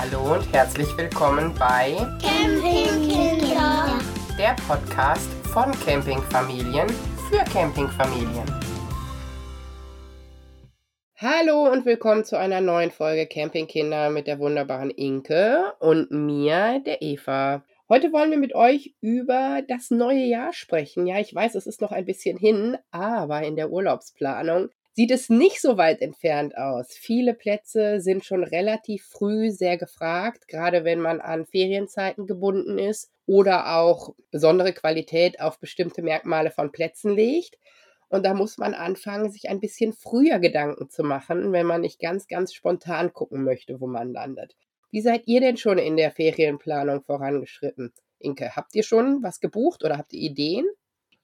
Hallo und herzlich willkommen bei Campingkinder. der Podcast von Campingfamilien für Campingfamilien. Hallo und willkommen zu einer neuen Folge Campingkinder mit der wunderbaren Inke und mir, der Eva. Heute wollen wir mit euch über das neue Jahr sprechen. Ja, ich weiß, es ist noch ein bisschen hin, aber in der Urlaubsplanung sieht es nicht so weit entfernt aus. Viele Plätze sind schon relativ früh sehr gefragt, gerade wenn man an Ferienzeiten gebunden ist oder auch besondere Qualität auf bestimmte Merkmale von Plätzen legt. Und da muss man anfangen, sich ein bisschen früher Gedanken zu machen, wenn man nicht ganz, ganz spontan gucken möchte, wo man landet. Wie seid ihr denn schon in der Ferienplanung vorangeschritten? Inke, habt ihr schon was gebucht oder habt ihr Ideen?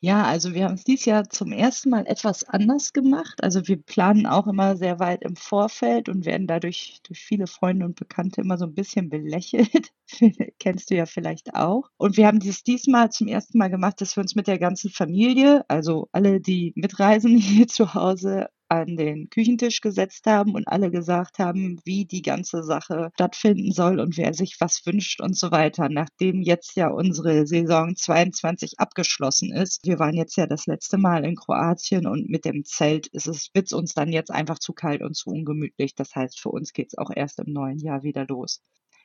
Ja, also wir haben es dieses Jahr zum ersten Mal etwas anders gemacht. Also wir planen auch immer sehr weit im Vorfeld und werden dadurch durch viele Freunde und Bekannte immer so ein bisschen belächelt. Kennst du ja vielleicht auch. Und wir haben dies diesmal zum ersten Mal gemacht, dass wir uns mit der ganzen Familie, also alle, die mitreisen hier zu Hause, an den Küchentisch gesetzt haben und alle gesagt haben, wie die ganze Sache stattfinden soll und wer sich was wünscht und so weiter. Nachdem jetzt ja unsere Saison 22 abgeschlossen ist, wir waren jetzt ja das letzte Mal in Kroatien und mit dem Zelt ist es, wird uns dann jetzt einfach zu kalt und zu ungemütlich. Das heißt, für uns geht es auch erst im neuen Jahr wieder los.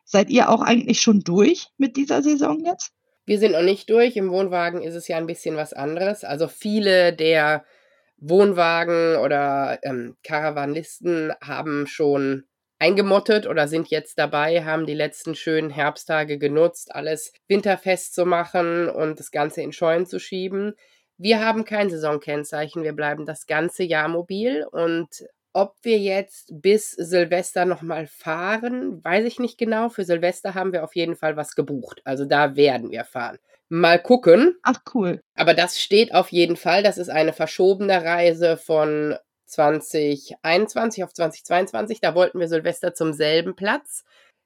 Seid ihr auch eigentlich schon durch mit dieser Saison jetzt? Wir sind noch nicht durch. Im Wohnwagen ist es ja ein bisschen was anderes. Also viele der Wohnwagen oder ähm, Karawanisten haben schon eingemottet oder sind jetzt dabei, haben die letzten schönen Herbsttage genutzt, alles winterfest zu machen und das Ganze in Scheunen zu schieben. Wir haben kein Saisonkennzeichen, wir bleiben das ganze Jahr mobil und ob wir jetzt bis Silvester nochmal fahren, weiß ich nicht genau. Für Silvester haben wir auf jeden Fall was gebucht. Also da werden wir fahren. Mal gucken. Ach cool. Aber das steht auf jeden Fall. Das ist eine verschobene Reise von 2021 auf 2022. Da wollten wir Silvester zum selben Platz.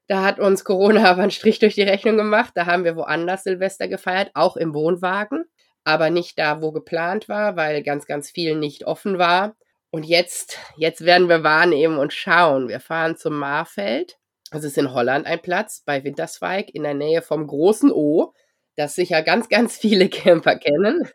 Da hat uns Corona aber einen Strich durch die Rechnung gemacht. Da haben wir woanders Silvester gefeiert, auch im Wohnwagen. Aber nicht da, wo geplant war, weil ganz, ganz viel nicht offen war. Und jetzt, jetzt werden wir wahrnehmen und schauen. Wir fahren zum Marfeld. Das ist in Holland ein Platz bei Winterswijk in der Nähe vom großen O das sicher ganz, ganz viele Camper kennen.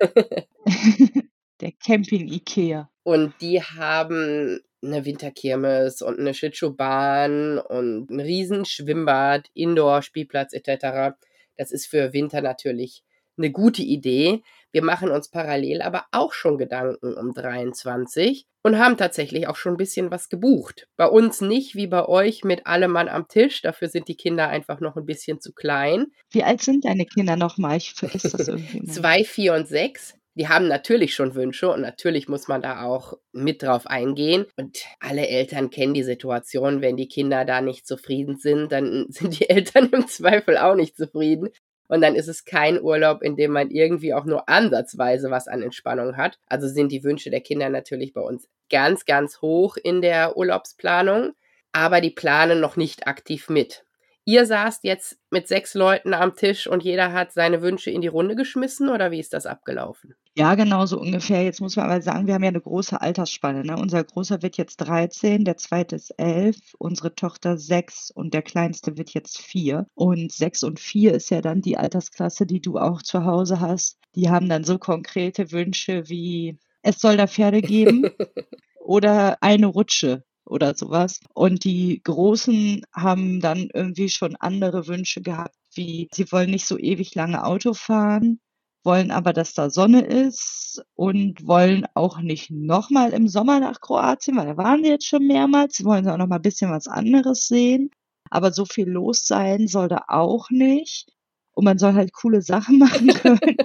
Der Camping Ikea. Und die haben eine Winterkirmes und eine Schlittschuhbahn und ein riesen Schwimmbad, Indoor-Spielplatz etc. Das ist für Winter natürlich eine gute Idee. Wir machen uns parallel aber auch schon Gedanken um 23 und haben tatsächlich auch schon ein bisschen was gebucht. Bei uns nicht wie bei euch mit allem Mann am Tisch. Dafür sind die Kinder einfach noch ein bisschen zu klein. Wie alt sind deine Kinder nochmal? Ich vergesse das irgendwie. Mal. Zwei, vier und sechs. Die haben natürlich schon Wünsche und natürlich muss man da auch mit drauf eingehen. Und alle Eltern kennen die Situation, wenn die Kinder da nicht zufrieden sind, dann sind die Eltern im Zweifel auch nicht zufrieden. Und dann ist es kein Urlaub, in dem man irgendwie auch nur ansatzweise was an Entspannung hat. Also sind die Wünsche der Kinder natürlich bei uns ganz, ganz hoch in der Urlaubsplanung, aber die planen noch nicht aktiv mit. Ihr saßt jetzt mit sechs Leuten am Tisch und jeder hat seine Wünsche in die Runde geschmissen oder wie ist das abgelaufen? Ja, genau so ungefähr. Jetzt muss man aber sagen, wir haben ja eine große Altersspanne. Ne? Unser Großer wird jetzt 13, der Zweite ist 11, unsere Tochter 6 und der Kleinste wird jetzt 4. Und 6 und 4 ist ja dann die Altersklasse, die du auch zu Hause hast. Die haben dann so konkrete Wünsche wie, es soll da Pferde geben oder eine Rutsche oder sowas. Und die Großen haben dann irgendwie schon andere Wünsche gehabt, wie sie wollen nicht so ewig lange Auto fahren, wollen aber, dass da Sonne ist und wollen auch nicht nochmal im Sommer nach Kroatien, weil da waren sie jetzt schon mehrmals. Sie wollen auch noch mal ein bisschen was anderes sehen. Aber so viel los sein soll da auch nicht. Und man soll halt coole Sachen machen können.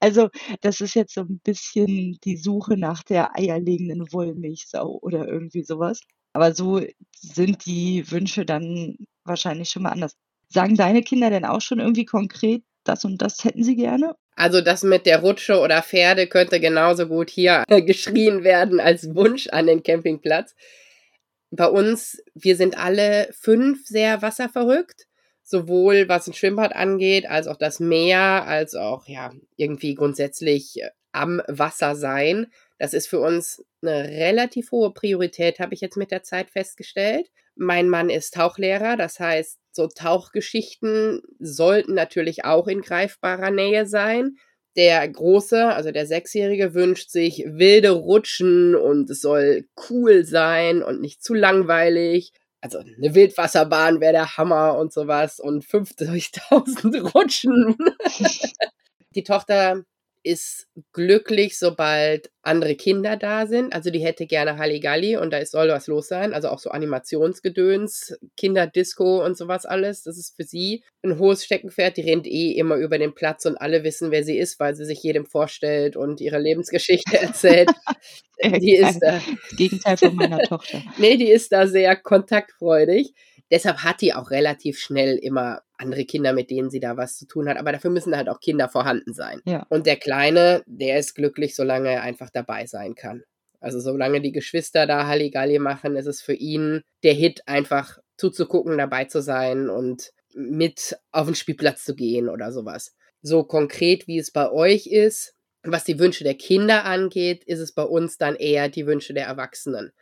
also, das ist jetzt so ein bisschen die Suche nach der eierlegenden Wollmilchsau oder irgendwie sowas. Aber so sind die Wünsche dann wahrscheinlich schon mal anders. Sagen deine Kinder denn auch schon irgendwie konkret, das und das hätten sie gerne? Also das mit der Rutsche oder Pferde könnte genauso gut hier geschrien werden als Wunsch an den Campingplatz. Bei uns, wir sind alle fünf sehr wasserverrückt, sowohl was ein Schwimmbad angeht, als auch das Meer, als auch ja irgendwie grundsätzlich am Wasser sein. Das ist für uns eine relativ hohe Priorität, habe ich jetzt mit der Zeit festgestellt. Mein Mann ist Tauchlehrer, das heißt, so Tauchgeschichten sollten natürlich auch in greifbarer Nähe sein. Der Große, also der Sechsjährige, wünscht sich wilde Rutschen und es soll cool sein und nicht zu langweilig. Also eine Wildwasserbahn wäre der Hammer und sowas und 50.000 Rutschen. Die Tochter ist glücklich, sobald andere Kinder da sind. Also die hätte gerne Halligalli und da soll was los sein. Also auch so Animationsgedöns, Kinderdisco und sowas alles. Das ist für sie ein hohes Steckenpferd. Die rennt eh immer über den Platz und alle wissen, wer sie ist, weil sie sich jedem vorstellt und ihre Lebensgeschichte erzählt. die ist da. Das Gegenteil von meiner Tochter. Nee, die ist da sehr kontaktfreudig. Deshalb hat die auch relativ schnell immer andere Kinder, mit denen sie da was zu tun hat. Aber dafür müssen halt auch Kinder vorhanden sein. Ja. Und der Kleine, der ist glücklich, solange er einfach dabei sein kann. Also solange die Geschwister da Halligalli machen, ist es für ihn der Hit, einfach zuzugucken, dabei zu sein und mit auf den Spielplatz zu gehen oder sowas. So konkret, wie es bei euch ist, was die Wünsche der Kinder angeht, ist es bei uns dann eher die Wünsche der Erwachsenen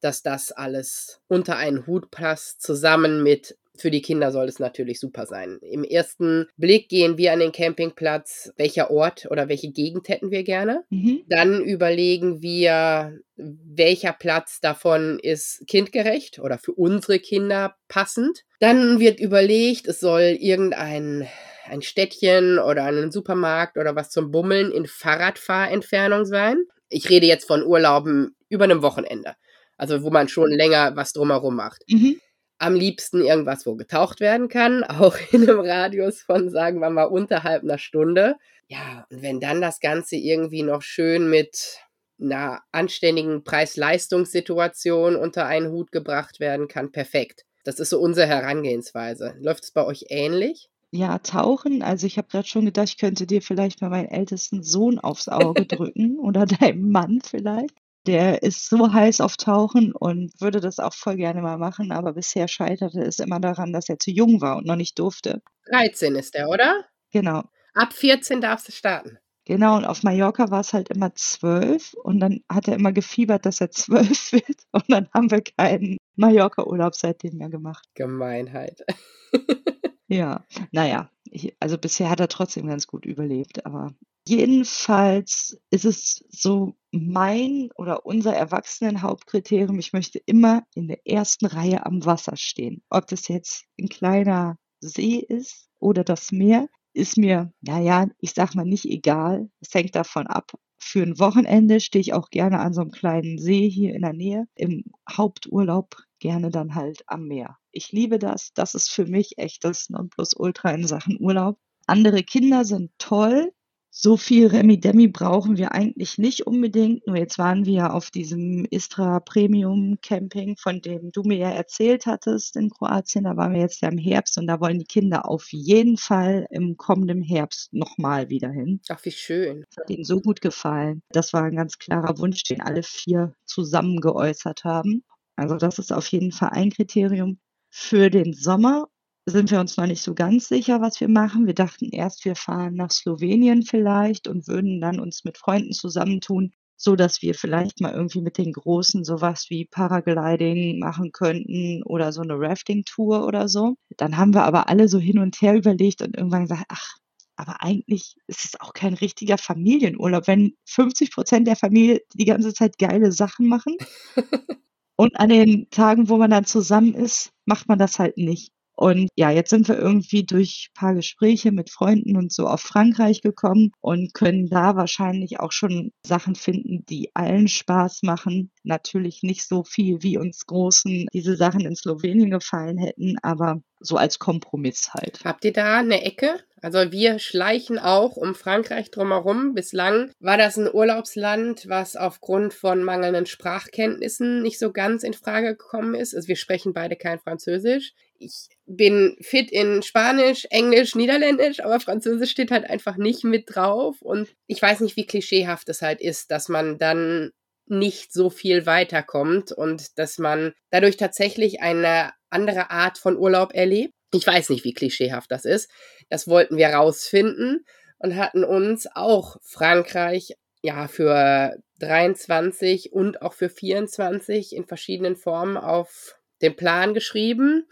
dass das alles unter einen Hut passt, zusammen mit für die Kinder soll es natürlich super sein. Im ersten Blick gehen wir an den Campingplatz, welcher Ort oder welche Gegend hätten wir gerne. Mhm. Dann überlegen wir, welcher Platz davon ist kindgerecht oder für unsere Kinder passend. Dann wird überlegt, es soll irgendein ein Städtchen oder einen Supermarkt oder was zum Bummeln in Fahrradfahrentfernung sein. Ich rede jetzt von Urlauben über einem Wochenende. Also wo man schon länger was drumherum macht. Mhm. Am liebsten irgendwas, wo getaucht werden kann, auch in einem Radius von, sagen wir mal, unterhalb einer Stunde. Ja, und wenn dann das Ganze irgendwie noch schön mit einer anständigen Preis-Leistungssituation unter einen Hut gebracht werden kann, perfekt. Das ist so unsere Herangehensweise. Läuft es bei euch ähnlich? Ja, tauchen. Also ich habe gerade schon gedacht, ich könnte dir vielleicht mal meinen ältesten Sohn aufs Auge drücken oder deinem Mann vielleicht. Der ist so heiß auf Tauchen und würde das auch voll gerne mal machen, aber bisher scheiterte es immer daran, dass er zu jung war und noch nicht durfte. 13 ist er, oder? Genau. Ab 14 darfst du starten. Genau, und auf Mallorca war es halt immer zwölf und dann hat er immer gefiebert, dass er zwölf wird und dann haben wir keinen Mallorca-Urlaub seitdem mehr gemacht. Gemeinheit. Ja, naja, ich, also bisher hat er trotzdem ganz gut überlebt, aber jedenfalls ist es so mein oder unser Erwachsenen-Hauptkriterium, ich möchte immer in der ersten Reihe am Wasser stehen. Ob das jetzt ein kleiner See ist oder das Meer, ist mir, naja, ich sag mal nicht egal. Es hängt davon ab. Für ein Wochenende stehe ich auch gerne an so einem kleinen See hier in der Nähe. Im Haupturlaub gerne dann halt am Meer. Ich liebe das. Das ist für mich echt das Nonplusultra in Sachen Urlaub. Andere Kinder sind toll. So viel Remi-Demi brauchen wir eigentlich nicht unbedingt. Nur jetzt waren wir auf diesem Istra Premium Camping, von dem du mir ja erzählt hattest in Kroatien. Da waren wir jetzt ja im Herbst und da wollen die Kinder auf jeden Fall im kommenden Herbst nochmal wieder hin. Ach, wie schön. Das hat ihnen so gut gefallen. Das war ein ganz klarer Wunsch, den alle vier zusammen geäußert haben. Also das ist auf jeden Fall ein Kriterium. Für den Sommer sind wir uns noch nicht so ganz sicher, was wir machen. Wir dachten erst, wir fahren nach Slowenien vielleicht und würden dann uns mit Freunden zusammentun, so dass wir vielleicht mal irgendwie mit den Großen sowas wie Paragliding machen könnten oder so eine Rafting-Tour oder so. Dann haben wir aber alle so hin und her überlegt und irgendwann gesagt, ach, aber eigentlich ist es auch kein richtiger Familienurlaub, wenn 50 Prozent der Familie die ganze Zeit geile Sachen machen. und an den Tagen, wo man dann zusammen ist, macht man das halt nicht. Und ja, jetzt sind wir irgendwie durch paar Gespräche mit Freunden und so auf Frankreich gekommen und können da wahrscheinlich auch schon Sachen finden, die allen Spaß machen. Natürlich nicht so viel, wie uns Großen diese Sachen in Slowenien gefallen hätten, aber so als Kompromiss halt. Habt ihr da eine Ecke? Also wir schleichen auch um Frankreich drumherum. Bislang war das ein Urlaubsland, was aufgrund von mangelnden Sprachkenntnissen nicht so ganz in Frage gekommen ist. Also wir sprechen beide kein Französisch. Ich bin fit in Spanisch, Englisch, Niederländisch, aber Französisch steht halt einfach nicht mit drauf. Und ich weiß nicht, wie klischeehaft es halt ist, dass man dann nicht so viel weiterkommt und dass man dadurch tatsächlich eine andere Art von Urlaub erlebt. Ich weiß nicht, wie klischeehaft das ist. Das wollten wir rausfinden und hatten uns auch Frankreich ja für 23 und auch für 24 in verschiedenen Formen auf den Plan geschrieben.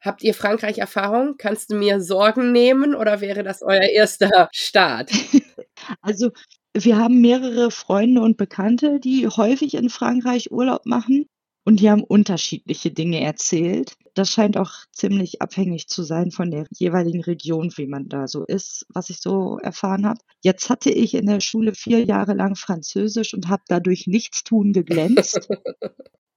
Habt ihr Frankreich Erfahrung? Kannst du mir Sorgen nehmen oder wäre das euer erster Start? Also wir haben mehrere Freunde und Bekannte, die häufig in Frankreich Urlaub machen und die haben unterschiedliche Dinge erzählt. Das scheint auch ziemlich abhängig zu sein von der jeweiligen Region, wie man da so ist, was ich so erfahren habe. Jetzt hatte ich in der Schule vier Jahre lang Französisch und habe dadurch Nichtstun geglänzt.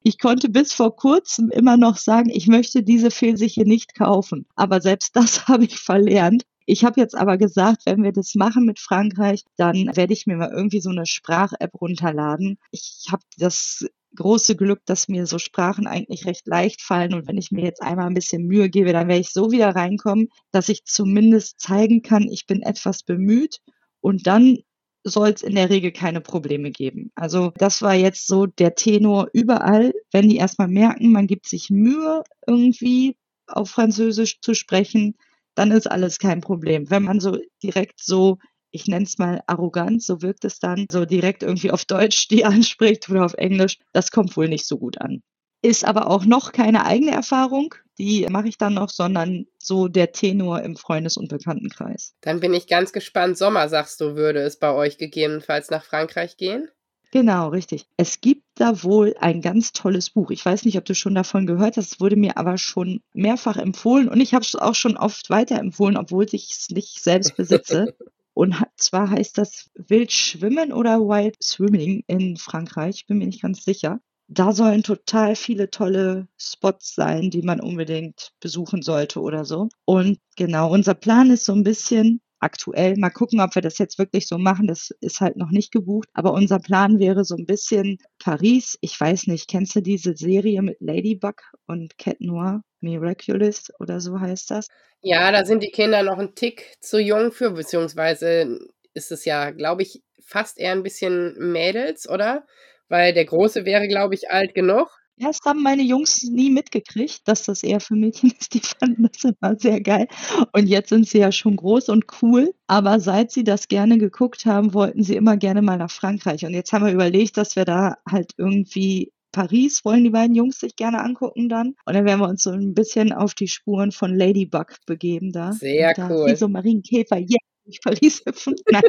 Ich konnte bis vor kurzem immer noch sagen, ich möchte diese Pfirsiche nicht kaufen. Aber selbst das habe ich verlernt. Ich habe jetzt aber gesagt, wenn wir das machen mit Frankreich, dann werde ich mir mal irgendwie so eine Sprach-App runterladen. Ich habe das große Glück, dass mir so Sprachen eigentlich recht leicht fallen. Und wenn ich mir jetzt einmal ein bisschen Mühe gebe, dann werde ich so wieder reinkommen, dass ich zumindest zeigen kann, ich bin etwas bemüht. Und dann soll es in der Regel keine Probleme geben. Also das war jetzt so der Tenor überall, wenn die erstmal merken, man gibt sich Mühe irgendwie auf Französisch zu sprechen, dann ist alles kein Problem. Wenn man so direkt so, ich nenne es mal arrogant, so wirkt es dann, so direkt irgendwie auf Deutsch die anspricht oder auf Englisch, das kommt wohl nicht so gut an. Ist aber auch noch keine eigene Erfahrung, die mache ich dann noch, sondern so der Tenor im Freundes- und Bekanntenkreis. Dann bin ich ganz gespannt. Sommer, sagst du, würde es bei euch gegebenenfalls nach Frankreich gehen? Genau, richtig. Es gibt da wohl ein ganz tolles Buch. Ich weiß nicht, ob du schon davon gehört hast, es wurde mir aber schon mehrfach empfohlen und ich habe es auch schon oft weiterempfohlen, obwohl ich es nicht selbst besitze. Und zwar heißt das Wild Schwimmen oder Wild Swimming in Frankreich, bin mir nicht ganz sicher da sollen total viele tolle Spots sein, die man unbedingt besuchen sollte oder so. Und genau, unser Plan ist so ein bisschen aktuell. Mal gucken, ob wir das jetzt wirklich so machen. Das ist halt noch nicht gebucht. Aber unser Plan wäre so ein bisschen Paris. Ich weiß nicht, kennst du diese Serie mit Ladybug und Cat Noir? Miraculous oder so heißt das? Ja, da sind die Kinder noch ein Tick zu jung für, beziehungsweise ist es ja, glaube ich, fast eher ein bisschen Mädels, oder? Weil der Große wäre, glaube ich, alt genug. Das haben meine Jungs nie mitgekriegt, dass das eher für Mädchen ist. Die fanden das immer sehr geil. Und jetzt sind sie ja schon groß und cool. Aber seit sie das gerne geguckt haben, wollten sie immer gerne mal nach Frankreich. Und jetzt haben wir überlegt, dass wir da halt irgendwie Paris wollen die beiden Jungs sich gerne angucken dann. Und dann werden wir uns so ein bisschen auf die Spuren von Ladybug begeben da. Sehr da cool. Wie so Marienkäfer, yeah, durch Paris hüpfen. Nein,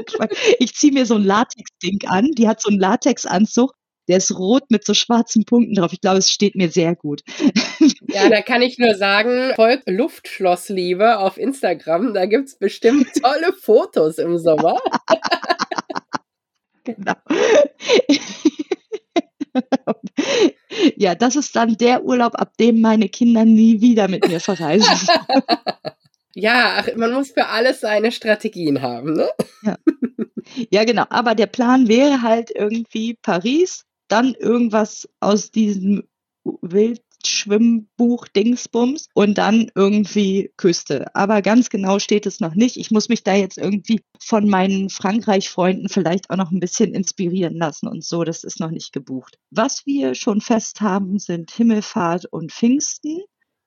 ich ziehe mir so ein Latex-Ding an. Die hat so einen Latexanzug der ist rot mit so schwarzen Punkten drauf. Ich glaube, es steht mir sehr gut. Ja, da kann ich nur sagen, folgt Luftschlossliebe auf Instagram. Da gibt es bestimmt tolle Fotos im Sommer. genau. ja, das ist dann der Urlaub, ab dem meine Kinder nie wieder mit mir verreisen. ja, ach, man muss für alles seine Strategien haben, ne? Ja. ja, genau. Aber der Plan wäre halt irgendwie Paris, dann irgendwas aus diesem Wildschwimmbuch Dingsbums und dann irgendwie Küste. Aber ganz genau steht es noch nicht. Ich muss mich da jetzt irgendwie von meinen Frankreich-Freunden vielleicht auch noch ein bisschen inspirieren lassen und so. Das ist noch nicht gebucht. Was wir schon fest haben, sind Himmelfahrt und Pfingsten.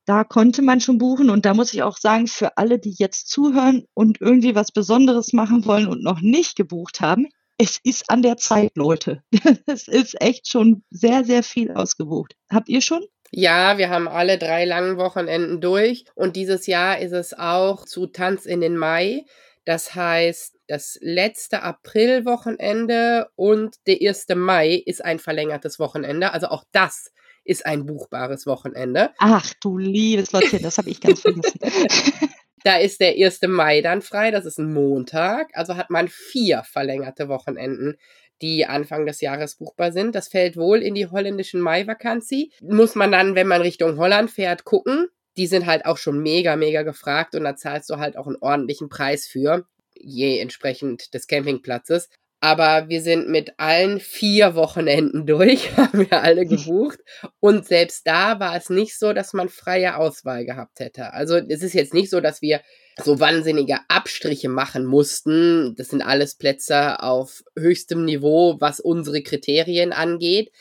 Da konnte man schon buchen und da muss ich auch sagen, für alle, die jetzt zuhören und irgendwie was Besonderes machen wollen und noch nicht gebucht haben, es ist an der Zeit, Leute. Es ist echt schon sehr, sehr viel ausgebucht. Habt ihr schon? Ja, wir haben alle drei langen Wochenenden durch und dieses Jahr ist es auch zu Tanz in den Mai. Das heißt, das letzte Aprilwochenende und der 1. Mai ist ein verlängertes Wochenende. Also auch das ist ein buchbares Wochenende. Ach du liebes Lottchen, das habe ich ganz vergessen. Da ist der 1. Mai dann frei, das ist ein Montag. Also hat man vier verlängerte Wochenenden, die Anfang des Jahres buchbar sind. Das fällt wohl in die holländischen Mai-Vakanzi. Muss man dann, wenn man Richtung Holland fährt, gucken. Die sind halt auch schon mega, mega gefragt und da zahlst du halt auch einen ordentlichen Preis für, je entsprechend des Campingplatzes. Aber wir sind mit allen vier Wochenenden durch, haben wir alle gebucht. Und selbst da war es nicht so, dass man freie Auswahl gehabt hätte. Also es ist jetzt nicht so, dass wir so wahnsinnige Abstriche machen mussten. Das sind alles Plätze auf höchstem Niveau, was unsere Kriterien angeht.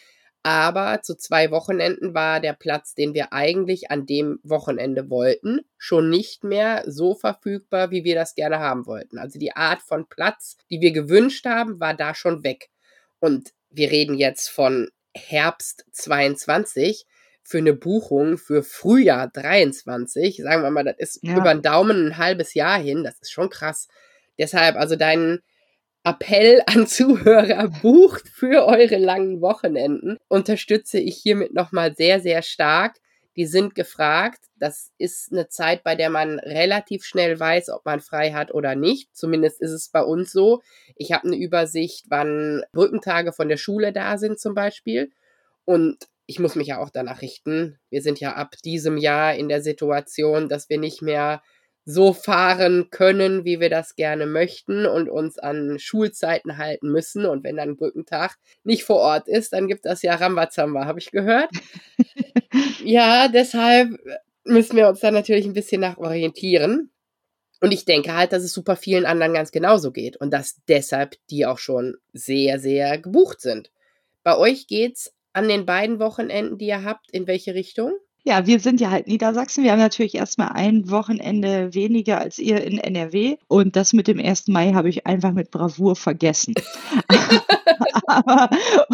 Aber zu zwei Wochenenden war der Platz, den wir eigentlich an dem Wochenende wollten, schon nicht mehr so verfügbar, wie wir das gerne haben wollten. Also die Art von Platz, die wir gewünscht haben, war da schon weg. Und wir reden jetzt von Herbst 22 für eine Buchung für Frühjahr 23, sagen wir mal, das ist ja. über den Daumen ein halbes Jahr hin, das ist schon krass. Deshalb also dein Appell an Zuhörer, bucht für eure langen Wochenenden, unterstütze ich hiermit nochmal sehr, sehr stark. Die sind gefragt. Das ist eine Zeit, bei der man relativ schnell weiß, ob man frei hat oder nicht. Zumindest ist es bei uns so. Ich habe eine Übersicht, wann Brückentage von der Schule da sind zum Beispiel. Und ich muss mich ja auch danach richten. Wir sind ja ab diesem Jahr in der Situation, dass wir nicht mehr so fahren können, wie wir das gerne möchten und uns an Schulzeiten halten müssen. Und wenn dann Brückentag nicht vor Ort ist, dann gibt das ja Rambazamba, habe ich gehört. ja, deshalb müssen wir uns da natürlich ein bisschen nach orientieren. Und ich denke halt, dass es super vielen anderen ganz genauso geht und dass deshalb die auch schon sehr, sehr gebucht sind. Bei euch geht's an den beiden Wochenenden, die ihr habt, in welche Richtung? Ja, wir sind ja halt Niedersachsen. Wir haben natürlich erstmal ein Wochenende weniger als ihr in NRW. Und das mit dem 1. Mai habe ich einfach mit Bravour vergessen. Aber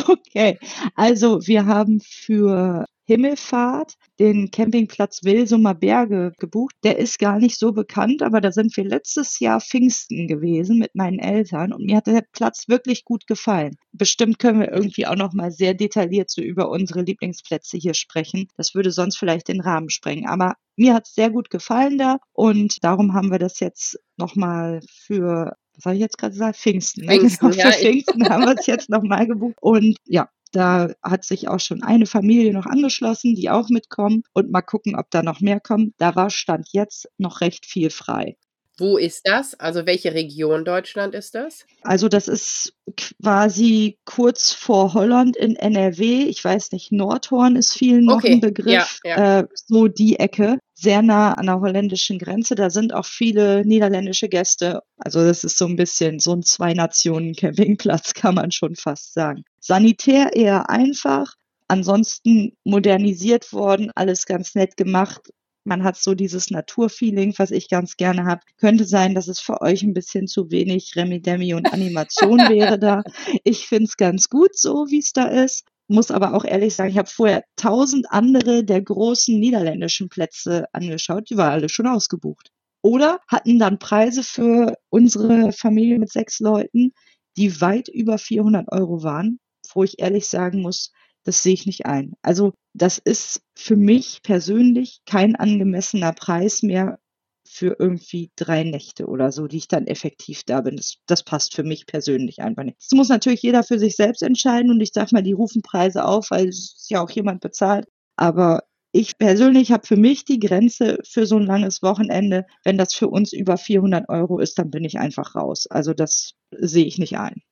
okay. Also wir haben für Himmelfahrt den Campingplatz Wilsumer Berge gebucht. Der ist gar nicht so bekannt, aber da sind wir letztes Jahr Pfingsten gewesen mit meinen Eltern und mir hat der Platz wirklich gut gefallen. Bestimmt können wir irgendwie auch noch mal sehr detailliert so über unsere Lieblingsplätze hier sprechen. Das würde sonst vielleicht den Rahmen sprengen, aber mir hat es sehr gut gefallen da und darum haben wir das jetzt noch mal für was habe ich jetzt gerade gesagt? Pfingsten. Ne? Pfingsten, genau, für Pfingsten haben wir es jetzt nochmal gebucht. Und ja, da hat sich auch schon eine Familie noch angeschlossen, die auch mitkommen und mal gucken, ob da noch mehr kommen. Da war Stand jetzt noch recht viel frei. Wo ist das? Also welche Region Deutschland ist das? Also das ist quasi kurz vor Holland in NRW. Ich weiß nicht, Nordhorn ist vielen noch okay. ein Begriff. Ja, ja. Äh, so die Ecke, sehr nah an der holländischen Grenze. Da sind auch viele niederländische Gäste. Also das ist so ein bisschen so ein Zwei-Nationen-Campingplatz, kann man schon fast sagen. Sanitär eher einfach. Ansonsten modernisiert worden, alles ganz nett gemacht man hat so dieses Naturfeeling, was ich ganz gerne habe. Könnte sein, dass es für euch ein bisschen zu wenig Remi-Demi und Animation wäre da. Ich finde es ganz gut so, wie es da ist. Muss aber auch ehrlich sagen, ich habe vorher tausend andere der großen niederländischen Plätze angeschaut. Die waren alle schon ausgebucht. Oder hatten dann Preise für unsere Familie mit sechs Leuten, die weit über 400 Euro waren, wo ich ehrlich sagen muss, das sehe ich nicht ein. Also das ist für mich persönlich kein angemessener Preis mehr für irgendwie drei Nächte oder so, die ich dann effektiv da bin. Das, das passt für mich persönlich einfach nicht. Das muss natürlich jeder für sich selbst entscheiden und ich sag mal, die rufen Preise auf, weil es ja auch jemand bezahlt. Aber ich persönlich habe für mich die Grenze für so ein langes Wochenende. Wenn das für uns über 400 Euro ist, dann bin ich einfach raus. Also das sehe ich nicht ein.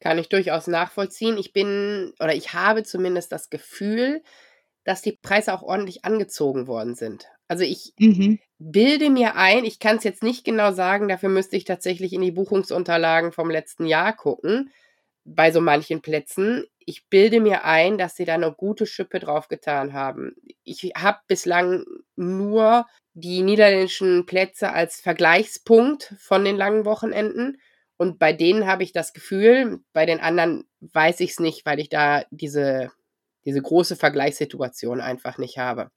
Kann ich durchaus nachvollziehen. Ich bin oder ich habe zumindest das Gefühl, dass die Preise auch ordentlich angezogen worden sind. Also ich mhm. bilde mir ein, ich kann es jetzt nicht genau sagen, dafür müsste ich tatsächlich in die Buchungsunterlagen vom letzten Jahr gucken, bei so manchen Plätzen. Ich bilde mir ein, dass sie da eine gute Schippe draufgetan haben. Ich habe bislang nur die niederländischen Plätze als Vergleichspunkt von den langen Wochenenden und bei denen habe ich das Gefühl, bei den anderen weiß ich es nicht, weil ich da diese, diese große Vergleichssituation einfach nicht habe.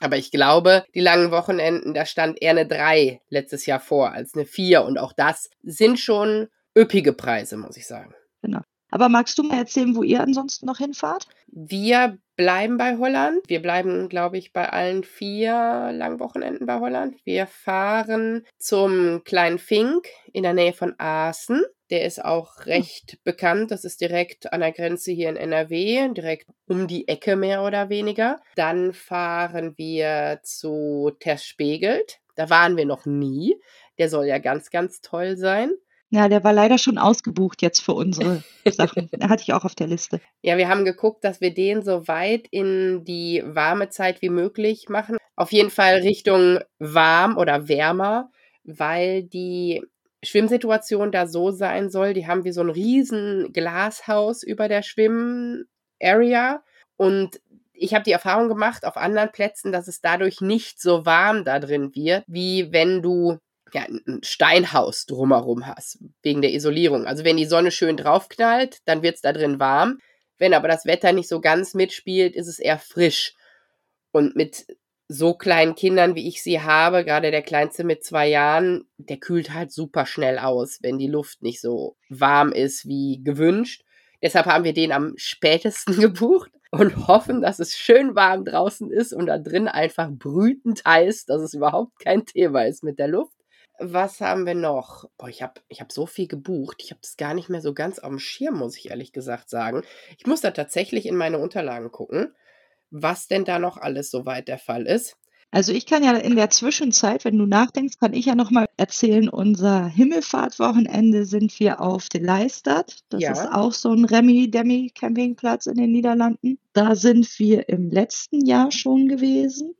Aber ich glaube, die langen Wochenenden, da stand eher eine 3 letztes Jahr vor als eine 4. Und auch das sind schon üppige Preise, muss ich sagen. Genau. Aber magst du mal erzählen, wo ihr ansonsten noch hinfahrt? Wir bleiben bei Holland. Wir bleiben, glaube ich, bei allen vier Langwochenenden bei Holland. Wir fahren zum kleinen Fink in der Nähe von Aachen. Der ist auch hm. recht bekannt. Das ist direkt an der Grenze hier in NRW, direkt um die Ecke mehr oder weniger. Dann fahren wir zu Terspegelt. Da waren wir noch nie. Der soll ja ganz, ganz toll sein. Ja, der war leider schon ausgebucht jetzt für unsere Sachen. Hatte ich auch auf der Liste. Ja, wir haben geguckt, dass wir den so weit in die warme Zeit wie möglich machen. Auf jeden Fall Richtung warm oder wärmer, weil die Schwimmsituation da so sein soll. Die haben wie so ein riesen Glashaus über der Schwimmarea und ich habe die Erfahrung gemacht auf anderen Plätzen, dass es dadurch nicht so warm da drin wird, wie wenn du ja, ein Steinhaus drumherum hast, wegen der Isolierung. Also wenn die Sonne schön draufknallt, dann wird es da drin warm. Wenn aber das Wetter nicht so ganz mitspielt, ist es eher frisch. Und mit so kleinen Kindern, wie ich sie habe, gerade der kleinste mit zwei Jahren, der kühlt halt super schnell aus, wenn die Luft nicht so warm ist wie gewünscht. Deshalb haben wir den am spätesten gebucht und hoffen, dass es schön warm draußen ist und da drin einfach brütend heiß, dass es überhaupt kein Thema ist mit der Luft. Was haben wir noch? Boah, ich habe ich hab so viel gebucht. Ich habe das gar nicht mehr so ganz auf dem Schirm, muss ich ehrlich gesagt sagen. Ich muss da tatsächlich in meine Unterlagen gucken, was denn da noch alles soweit der Fall ist. Also ich kann ja in der Zwischenzeit, wenn du nachdenkst, kann ich ja noch mal erzählen, unser Himmelfahrtwochenende sind wir auf de Leistert. Das Ja. ist auch so ein Remi-Demi-Campingplatz in den Niederlanden. Da sind wir im letzten Jahr schon gewesen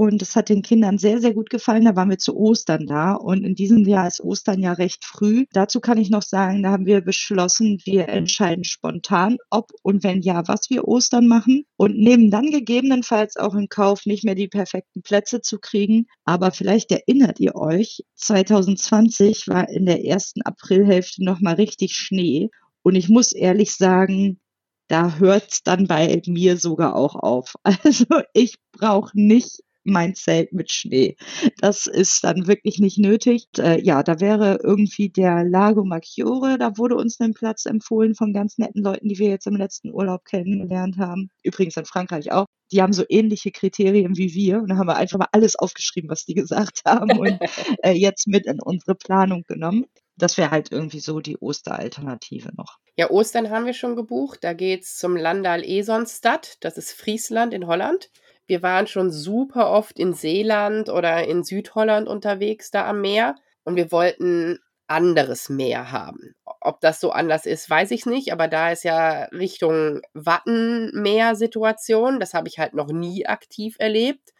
und es hat den Kindern sehr, sehr gut gefallen. Da waren wir zu Ostern da und in diesem Jahr ist Ostern ja recht früh. Dazu kann ich noch sagen, da haben wir beschlossen, wir entscheiden spontan, ob und wenn ja, was wir Ostern machen und nehmen dann gegebenenfalls auch in Kauf, nicht mehr die perfekten Plätze zu kriegen. Aber vielleicht erinnert ihr euch, 2020 war in der ersten Aprilhälfte noch mal richtig Schnee und ich muss ehrlich sagen, da hört's dann bei mir sogar auch auf. Also ich brauche nicht mein Zelt mit Schnee. Das ist dann wirklich nicht nötig. Äh, ja, da wäre irgendwie der Lago Maggiore, da wurde uns ein Platz empfohlen von ganz netten Leuten, die wir jetzt im letzten Urlaub kennengelernt haben. Übrigens in Frankreich auch. Die haben so ähnliche Kriterien wie wir und da haben wir einfach mal alles aufgeschrieben, was die gesagt haben und äh, jetzt mit in unsere Planung genommen. Das wäre halt irgendwie so die Osteralternative noch. Ja, Ostern haben wir schon gebucht. Da geht's zum Landal Esonstad. Das ist Friesland in Holland. Wir waren schon super oft in Seeland oder in Südholland unterwegs, da am Meer. Und wir wollten anderes Meer haben. Ob das so anders ist, weiß ich nicht. Aber da ist ja Richtung Wattenmeer-Situation. Das habe ich halt noch nie aktiv erlebt.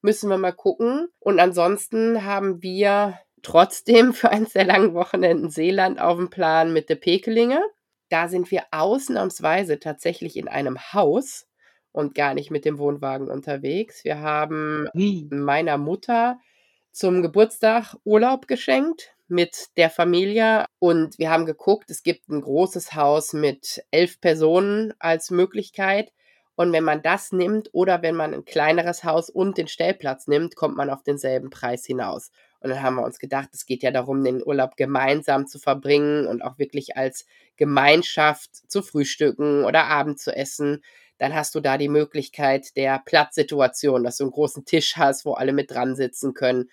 Müssen wir mal gucken. Und ansonsten haben wir trotzdem für eins der langen Wochenenden Seeland auf dem Plan mit der Pekelinge. Da sind wir ausnahmsweise tatsächlich in einem Haus und gar nicht mit dem Wohnwagen unterwegs. Wir haben meiner Mutter zum Geburtstag Urlaub geschenkt mit der Familie und wir haben geguckt, es gibt ein großes Haus mit elf Personen als Möglichkeit. Und wenn man das nimmt oder wenn man ein kleineres Haus und den Stellplatz nimmt, kommt man auf denselben Preis hinaus. Und dann haben wir uns gedacht, es geht ja darum, den Urlaub gemeinsam zu verbringen und auch wirklich als Gemeinschaft zu frühstücken oder Abend zu essen. Dann hast du da die Möglichkeit der Platzsituation, dass du einen großen Tisch hast, wo alle mit dran sitzen können.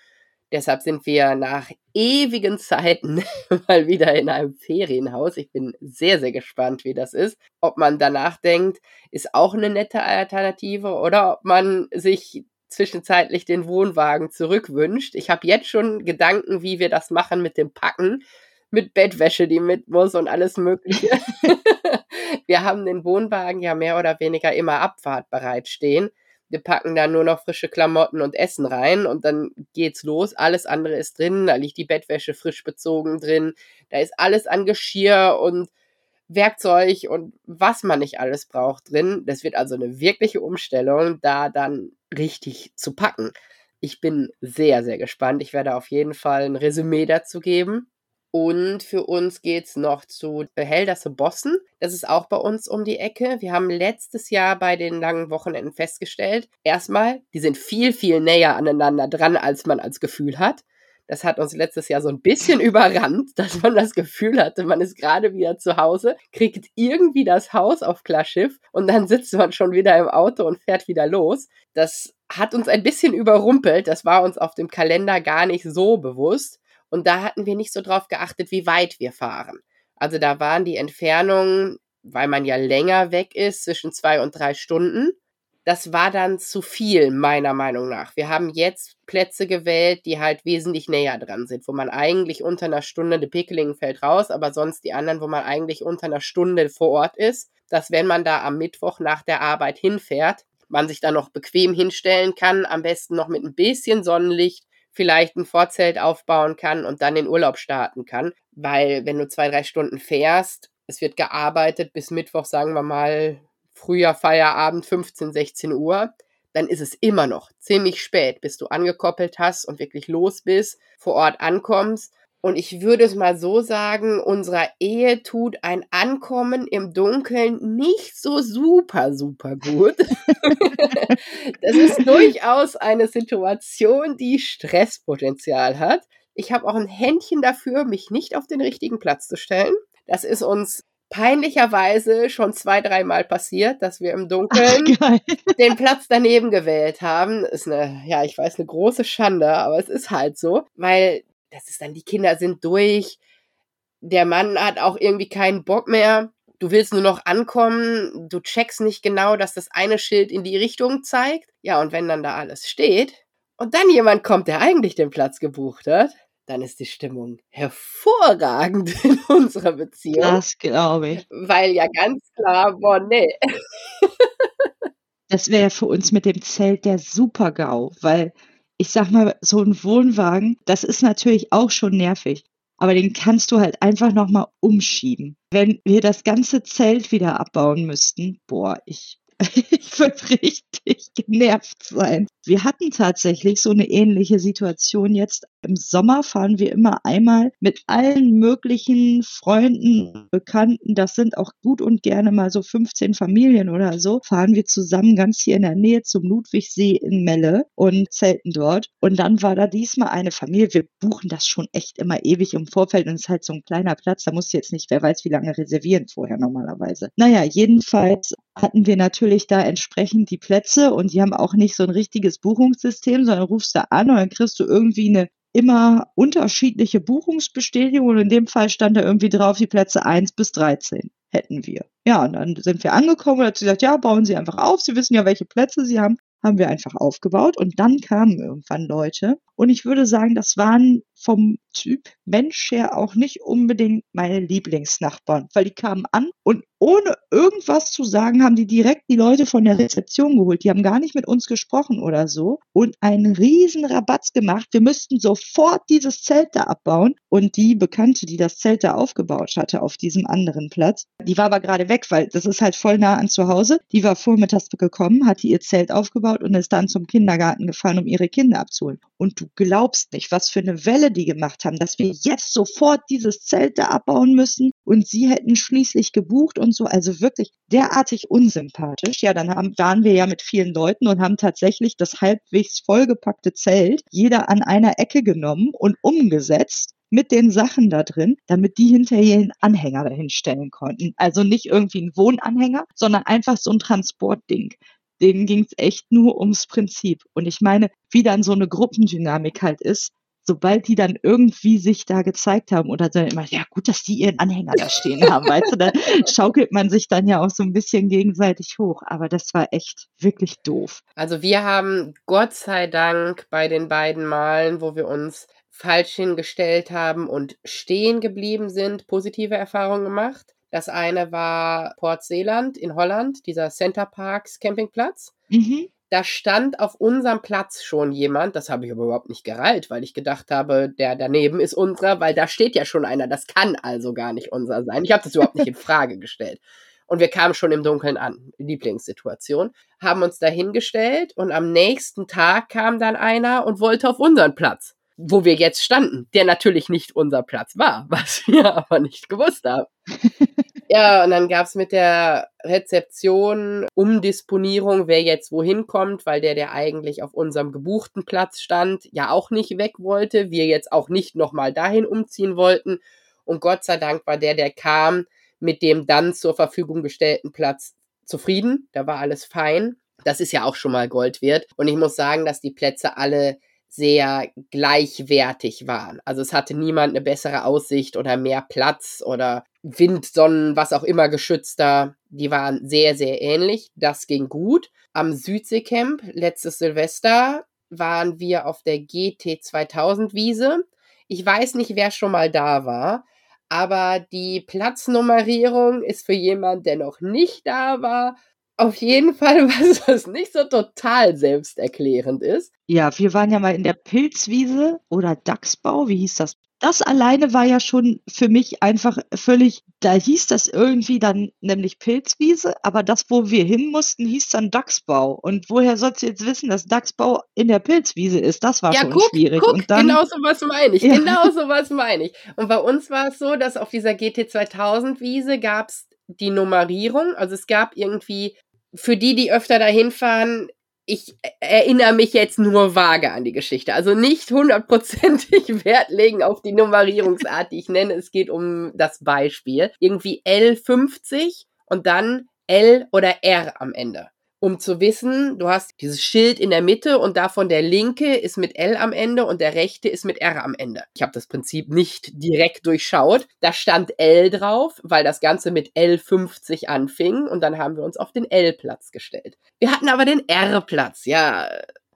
Deshalb sind wir nach ewigen Zeiten mal wieder in einem Ferienhaus. Ich bin sehr, sehr gespannt, wie das ist. Ob man danach denkt, ist auch eine nette Alternative oder ob man sich zwischenzeitlich den Wohnwagen zurückwünscht. Ich habe jetzt schon Gedanken, wie wir das machen mit dem Packen, mit Bettwäsche, die mit muss und alles Mögliche. wir haben den Wohnwagen ja mehr oder weniger immer abfahrtbereit stehen. Wir packen da nur noch frische Klamotten und Essen rein und dann geht's los. Alles andere ist drin. Da liegt die Bettwäsche frisch bezogen drin. Da ist alles an Geschirr und Werkzeug und was man nicht alles braucht drin. Das wird also eine wirkliche Umstellung, da dann richtig zu packen. Ich bin sehr, sehr gespannt. Ich werde auf jeden Fall ein Resümee dazu geben. Und für uns geht's noch zu Helderse Bossen. Das ist auch bei uns um die Ecke. Wir haben letztes Jahr bei den langen Wochenenden festgestellt, erstmal, die sind viel, viel näher aneinander dran, als man als Gefühl hat. Das hat uns letztes Jahr so ein bisschen überrannt, dass man das Gefühl hatte, man ist gerade wieder zu Hause, kriegt irgendwie das Haus auf Klarschiff und dann sitzt man schon wieder im Auto und fährt wieder los. Das hat uns ein bisschen überrumpelt. Das war uns auf dem Kalender gar nicht so bewusst. Und da hatten wir nicht so drauf geachtet, wie weit wir fahren. Also da waren die Entfernungen, weil man ja länger weg ist, zwischen zwei und drei Stunden. Das war dann zu viel, meiner Meinung nach. Wir haben jetzt Plätze gewählt, die halt wesentlich näher dran sind, wo man eigentlich unter einer Stunde, de Pekelingen fällt raus, aber sonst die anderen, wo man eigentlich unter einer Stunde vor Ort ist, dass wenn man da am Mittwoch nach der Arbeit hinfährt, man sich da noch bequem hinstellen kann, am besten noch mit ein bisschen Sonnenlicht, vielleicht ein Vorzelt aufbauen kann und dann den Urlaub starten kann. Weil wenn du zwei, drei Stunden fährst, es wird gearbeitet bis Mittwoch, sagen wir mal, früher Feierabend, 15, 16 Uhr, dann ist es immer noch ziemlich spät, bis du angekoppelt hast und wirklich los bist, vor Ort ankommst. Und ich würde es mal so sagen, unserer Ehe tut ein Ankommen im Dunkeln nicht so super, super gut. das ist durchaus eine Situation, die Stresspotenzial hat. Ich habe auch ein Händchen dafür, mich nicht auf den richtigen Platz zu stellen. Das ist uns peinlicherweise schon zwei, dreimal passiert, dass wir im Dunkeln Ach, den Platz daneben gewählt haben. Ist eine, ja, ich weiß, eine große Schande, aber es ist halt so, weil das ist dann, die Kinder sind durch. Der Mann hat auch irgendwie keinen Bock mehr. Du willst nur noch ankommen. Du checkst nicht genau, dass das eine Schild in die Richtung zeigt. Ja, und wenn dann da alles steht und dann jemand kommt, der eigentlich den Platz gebucht hat, dann ist die Stimmung hervorragend in unserer Beziehung. Das glaube ich. Weil ja ganz klar, boah, nee. das wäre für uns mit dem Zelt der Super-GAU, weil ich sag mal, so ein Wohnwagen, das ist natürlich auch schon nervig. Aber den kannst du halt einfach nochmal umschieben. Wenn wir das ganze Zelt wieder abbauen müssten, boah, ich ich würde richtig genervt sein. Wir hatten tatsächlich so eine ähnliche Situation jetzt. Im Sommer fahren wir immer einmal mit allen möglichen Freunden, Bekannten, das sind auch gut und gerne mal so 15 Familien oder so, fahren wir zusammen ganz hier in der Nähe zum Ludwigsee in Melle und zelten dort. Und dann war da diesmal eine Familie. Wir buchen das schon echt immer ewig im Vorfeld und es ist halt so ein kleiner Platz. Da musst du jetzt nicht, wer weiß, wie lange reservieren vorher normalerweise. Naja, jedenfalls hatten wir natürlich da entsprechend die Plätze und die haben auch nicht so ein richtiges Buchungssystem, sondern rufst da an und dann kriegst du irgendwie eine immer unterschiedliche Buchungsbestätigung und in dem Fall stand da irgendwie drauf, die Plätze 1 bis 13 hätten wir. Ja, und dann sind wir angekommen und hat sie gesagt, ja, bauen Sie einfach auf, Sie wissen ja, welche Plätze Sie haben haben wir einfach aufgebaut und dann kamen irgendwann Leute. Und ich würde sagen, das waren vom Typ Mensch her auch nicht unbedingt meine Lieblingsnachbarn, weil die kamen an und ohne irgendwas zu sagen, haben die direkt die Leute von der Rezeption geholt. Die haben gar nicht mit uns gesprochen oder so und einen riesen Rabatz gemacht. Wir müssten sofort dieses Zelt da abbauen. Und die Bekannte, die das Zelt da aufgebaut hatte auf diesem anderen Platz, die war aber gerade weg, weil das ist halt voll nah an zu Hause. Die war vormittags gekommen, hatte ihr Zelt aufgebaut und ist dann zum Kindergarten gefahren, um ihre Kinder abzuholen. Und du glaubst nicht, was für eine Welle die gemacht haben, dass wir jetzt sofort dieses Zelt da abbauen müssen und sie hätten schließlich gebucht und so. Also wirklich derartig unsympathisch. Ja, dann haben, waren wir ja mit vielen Leuten und haben tatsächlich das halbwegs vollgepackte Zelt jeder an einer Ecke genommen und umgesetzt mit den Sachen da drin, damit die hinterher einen Anhänger dahin stellen konnten. Also nicht irgendwie ein Wohnanhänger, sondern einfach so ein Transportding denen ging es echt nur ums Prinzip. Und ich meine, wie dann so eine Gruppendynamik halt ist, sobald die dann irgendwie sich da gezeigt haben oder dann immer, ja gut, dass die ihren Anhänger da stehen haben, weißt du, dann schaukelt man sich dann ja auch so ein bisschen gegenseitig hoch. Aber das war echt wirklich doof. Also wir haben Gott sei Dank bei den beiden Malen, wo wir uns falsch hingestellt haben und stehen geblieben sind, positive Erfahrungen gemacht. Das eine war Port Zeeland in Holland, dieser Center Parks Campingplatz. Mhm. Da stand auf unserem Platz schon jemand, das habe ich aber überhaupt nicht gereilt, weil ich gedacht habe, der daneben ist unserer, weil da steht ja schon einer, das kann also gar nicht unser sein. Ich habe das überhaupt nicht in Frage gestellt. Und wir kamen schon im Dunkeln an, Lieblingssituation, haben uns da hingestellt und am nächsten Tag kam dann einer und wollte auf unseren Platz wo wir jetzt standen, der natürlich nicht unser Platz war, was wir aber nicht gewusst haben. ja, und dann gab's mit der Rezeption Umdisponierung, wer jetzt wohin kommt, weil der, der eigentlich auf unserem gebuchten Platz stand, ja auch nicht weg wollte, wir jetzt auch nicht nochmal dahin umziehen wollten. Und Gott sei Dank war der, der kam, mit dem dann zur Verfügung gestellten Platz zufrieden. Da war alles fein. Das ist ja auch schon mal Gold wert. Und ich muss sagen, dass die Plätze alle sehr gleichwertig waren. Also es hatte niemand eine bessere Aussicht oder mehr Platz oder Wind, Sonnen, was auch immer geschützter. Die waren sehr, sehr ähnlich. Das ging gut. Am Südseecamp letztes Silvester waren wir auf der GT 2000 Wiese. Ich weiß nicht, wer schon mal da war, aber die Platznummerierung ist für jemand, der noch nicht da war, auf jeden Fall was, was nicht so total selbsterklärend ist. Ja, wir waren ja mal in der Pilzwiese oder Dachsbau, wie hieß das? das alleine war ja schon für mich einfach völlig, da hieß das irgendwie dann nämlich Pilzwiese, aber das, wo wir hin mussten, hieß dann Dachsbau. Und woher sollst du jetzt wissen, dass Dachsbau in der Pilzwiese ist? Das war ja, schon guck, schwierig. Guck, und dann, genau so was meine ich. Ja. Genau so was meine ich. Und bei uns war es so, dass auf dieser GT 2000 Wiese gab es die Nummerierung. Also es gab irgendwie für die, die öfter dahin fahren, ich erinnere mich jetzt nur vage an die Geschichte. Also nicht hundertprozentig Wert legen auf die Nummerierungsart, die ich nenne. Es geht um das Beispiel. Irgendwie L50 und dann L oder R am Ende um zu wissen, du hast dieses Schild in der Mitte und davon der linke ist mit L am Ende und der rechte ist mit R am Ende. Ich habe das Prinzip nicht direkt durchschaut. Da stand L drauf, weil das Ganze mit L50 anfing und dann haben wir uns auf den L-Platz gestellt. Wir hatten aber den R-Platz, ja.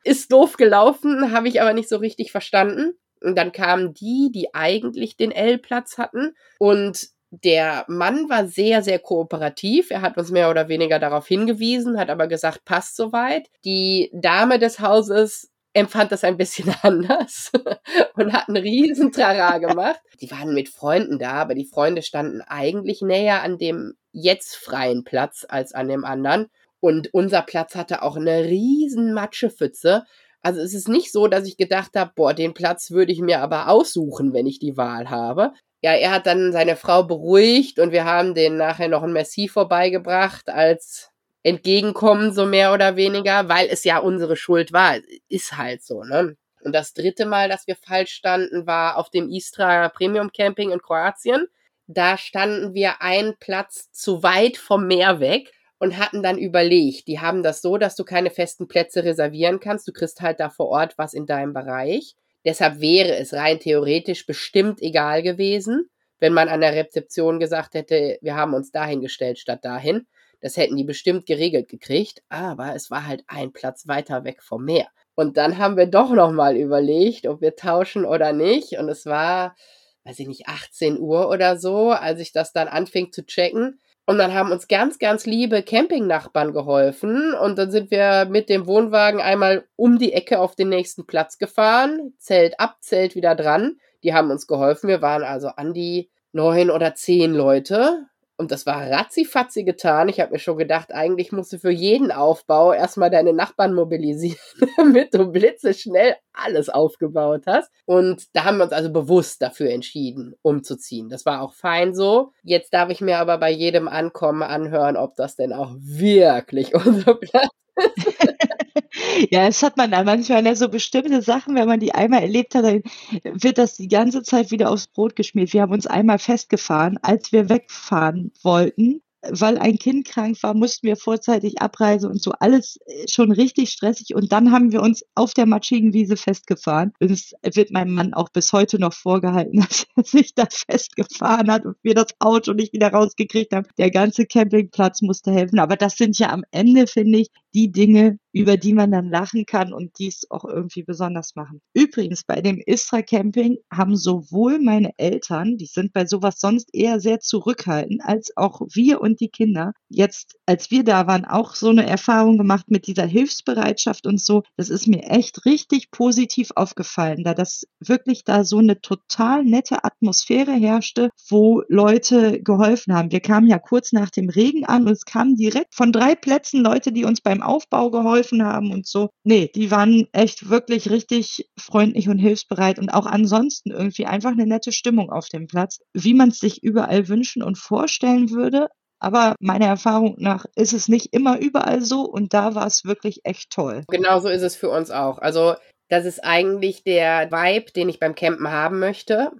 Ist doof gelaufen, habe ich aber nicht so richtig verstanden. Und dann kamen die, die eigentlich den L-Platz hatten und der Mann war sehr, sehr kooperativ. Er hat uns mehr oder weniger darauf hingewiesen, hat aber gesagt, passt soweit. Die Dame des Hauses empfand das ein bisschen anders und hat einen riesen Trara gemacht. Die waren mit Freunden da, aber die Freunde standen eigentlich näher an dem jetzt freien Platz als an dem anderen. Und unser Platz hatte auch eine riesen Matschepfütze. Also es ist nicht so, dass ich gedacht habe, boah, den Platz würde ich mir aber aussuchen, wenn ich die Wahl habe ja, er hat dann seine Frau beruhigt und wir haben den nachher noch ein Messi vorbeigebracht als Entgegenkommen, so mehr oder weniger, weil es ja unsere Schuld war. Ist halt so, ne? Und das dritte Mal, dass wir falsch standen, war auf dem Istra Premium Camping in Kroatien. Da standen wir einen Platz zu weit vom Meer weg und hatten dann überlegt, die haben das so, dass du keine festen Plätze reservieren kannst. Du kriegst halt da vor Ort was in deinem Bereich. Deshalb wäre es rein theoretisch bestimmt egal gewesen, wenn man an der Rezeption gesagt hätte, wir haben uns dahingestellt statt dahin. Das hätten die bestimmt geregelt gekriegt, aber es war halt ein Platz weiter weg vom Meer. Und dann haben wir doch nochmal überlegt, ob wir tauschen oder nicht. Und es war, weiß ich nicht, 18 Uhr oder so, als ich das dann anfing zu checken. Und dann haben uns ganz, ganz liebe Campingnachbarn geholfen. Und dann sind wir mit dem Wohnwagen einmal um die Ecke auf den nächsten Platz gefahren. Zelt ab, Zelt wieder dran. Die haben uns geholfen. Wir waren also an die neun oder zehn Leute. Und das war ratzifatzi getan. Ich habe mir schon gedacht, eigentlich musst du für jeden Aufbau erstmal deine Nachbarn mobilisieren, damit du blitzeschnell alles aufgebaut hast. Und da haben wir uns also bewusst dafür entschieden, umzuziehen. Das war auch fein so. Jetzt darf ich mir aber bei jedem Ankommen anhören, ob das denn auch wirklich unser Platz ist. Ja, es hat man manchmal ja so bestimmte Sachen, wenn man die einmal erlebt hat, dann wird das die ganze Zeit wieder aufs Brot geschmiert. Wir haben uns einmal festgefahren, als wir wegfahren wollten weil ein Kind krank war, mussten wir vorzeitig abreisen und so alles äh, schon richtig stressig. Und dann haben wir uns auf der matschigen Wiese festgefahren. Und es wird meinem Mann auch bis heute noch vorgehalten, dass er sich da festgefahren hat und wir das Auto nicht wieder rausgekriegt haben. Der ganze Campingplatz musste helfen. Aber das sind ja am Ende, finde ich, die Dinge, über die man dann lachen kann und die es auch irgendwie besonders machen. Übrigens, bei dem Istra Camping haben sowohl meine Eltern, die sind bei sowas sonst eher sehr zurückhaltend, als auch wir und die Kinder jetzt, als wir da waren, auch so eine Erfahrung gemacht mit dieser Hilfsbereitschaft und so. Das ist mir echt richtig positiv aufgefallen, da das wirklich da so eine total nette Atmosphäre herrschte, wo Leute geholfen haben. Wir kamen ja kurz nach dem Regen an und es kamen direkt von drei Plätzen Leute, die uns beim Aufbau geholfen haben und so. Nee, die waren echt wirklich richtig freundlich und hilfsbereit und auch ansonsten irgendwie einfach eine nette Stimmung auf dem Platz, wie man es sich überall wünschen und vorstellen würde. Aber meiner Erfahrung nach ist es nicht immer überall so und da war es wirklich echt toll. Genau so ist es für uns auch. Also das ist eigentlich der Vibe, den ich beim Campen haben möchte,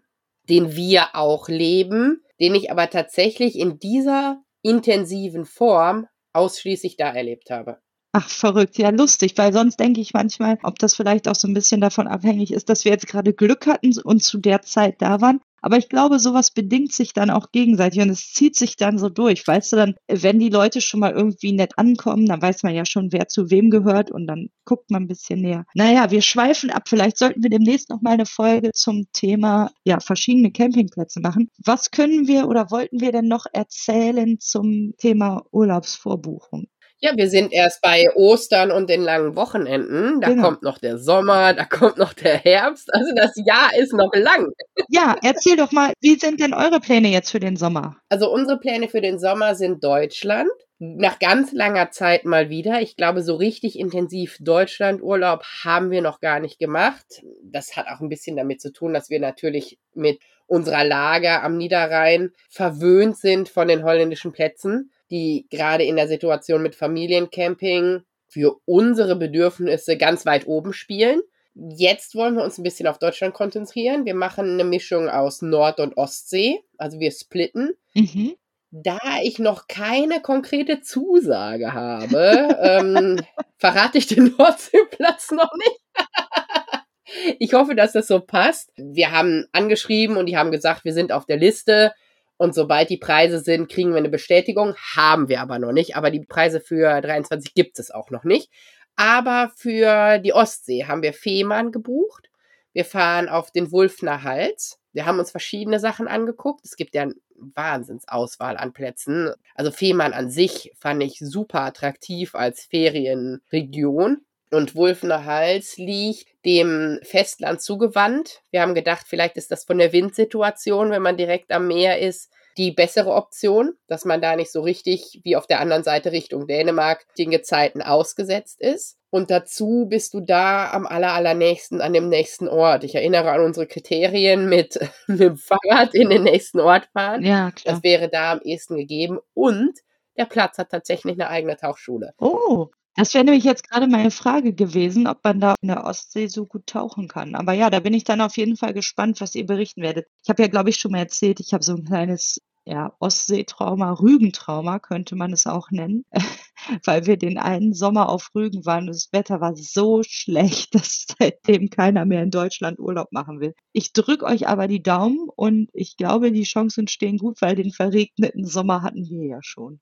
den wir auch leben, den ich aber tatsächlich in dieser intensiven Form ausschließlich da erlebt habe. Ach, verrückt, ja, lustig, weil sonst denke ich manchmal, ob das vielleicht auch so ein bisschen davon abhängig ist, dass wir jetzt gerade Glück hatten und zu der Zeit da waren. Aber ich glaube, sowas bedingt sich dann auch gegenseitig und es zieht sich dann so durch. Weißt du, dann, wenn die Leute schon mal irgendwie nett ankommen, dann weiß man ja schon, wer zu wem gehört und dann guckt man ein bisschen näher. Naja, wir schweifen ab. Vielleicht sollten wir demnächst noch mal eine Folge zum Thema, ja, verschiedene Campingplätze machen. Was können wir oder wollten wir denn noch erzählen zum Thema Urlaubsvorbuchung? Ja, wir sind erst bei Ostern und den langen Wochenenden. Da Genau. kommt noch der Sommer, da kommt noch der Herbst. Also das Jahr ist noch lang. Ja, erzähl doch mal, wie sind denn eure Pläne jetzt für den Sommer? Also unsere Pläne für den Sommer sind Deutschland. Nach ganz langer Zeit mal wieder. Ich glaube, so richtig intensiv Deutschlandurlaub haben wir noch gar nicht gemacht. Das hat auch ein bisschen damit zu tun, dass wir natürlich mit unserer Lage am Niederrhein verwöhnt sind von den holländischen Plätzen, die gerade in der Situation mit Familiencamping für unsere Bedürfnisse ganz weit oben spielen. Jetzt wollen wir uns ein bisschen auf Deutschland konzentrieren. Wir machen eine Mischung aus Nord- und Ostsee. Also wir splitten. Mhm. Da ich noch keine konkrete Zusage habe, ähm, verrate ich den Nordseeplatz noch nicht. ich hoffe, dass das so passt. Wir haben angeschrieben und die haben gesagt, wir sind auf der Liste. Und sobald die Preise sind, kriegen wir eine Bestätigung. Haben wir aber noch nicht. Aber die Preise für 23 gibt es auch noch nicht. Aber für die Ostsee haben wir Fehmarn gebucht. Wir fahren auf den Wulfner Hals. Wir haben uns verschiedene Sachen angeguckt. Es gibt ja eine Wahnsinnsauswahl an Plätzen. Also Fehmarn an sich fand ich super attraktiv als Ferienregion. Und Wulfner Hals liegt dem Festland zugewandt. Wir haben gedacht, vielleicht ist das von der Windsituation, wenn man direkt am Meer ist, die bessere Option, dass man da nicht so richtig wie auf der anderen Seite Richtung Dänemark den Gezeiten ausgesetzt ist. Und dazu bist du da am aller, allernächsten an dem nächsten Ort. Ich erinnere an unsere Kriterien mit, mit dem Fahrrad in den nächsten Ort fahren. Ja, klar. Das wäre da am ehesten gegeben. Und der Platz hat tatsächlich eine eigene Tauchschule. Oh, das wäre nämlich jetzt gerade meine Frage gewesen, ob man da in der Ostsee so gut tauchen kann. Aber ja, da bin ich dann auf jeden Fall gespannt, was ihr berichten werdet. Ich habe ja, glaube ich, schon mal erzählt, ich habe so ein kleines ja, Ostseetrauma, Rügentrauma könnte man es auch nennen, weil wir den einen Sommer auf Rügen waren. Das Wetter war so schlecht, dass seitdem keiner mehr in Deutschland Urlaub machen will. Ich drücke euch aber die Daumen und ich glaube, die Chancen stehen gut, weil den verregneten Sommer hatten wir ja schon.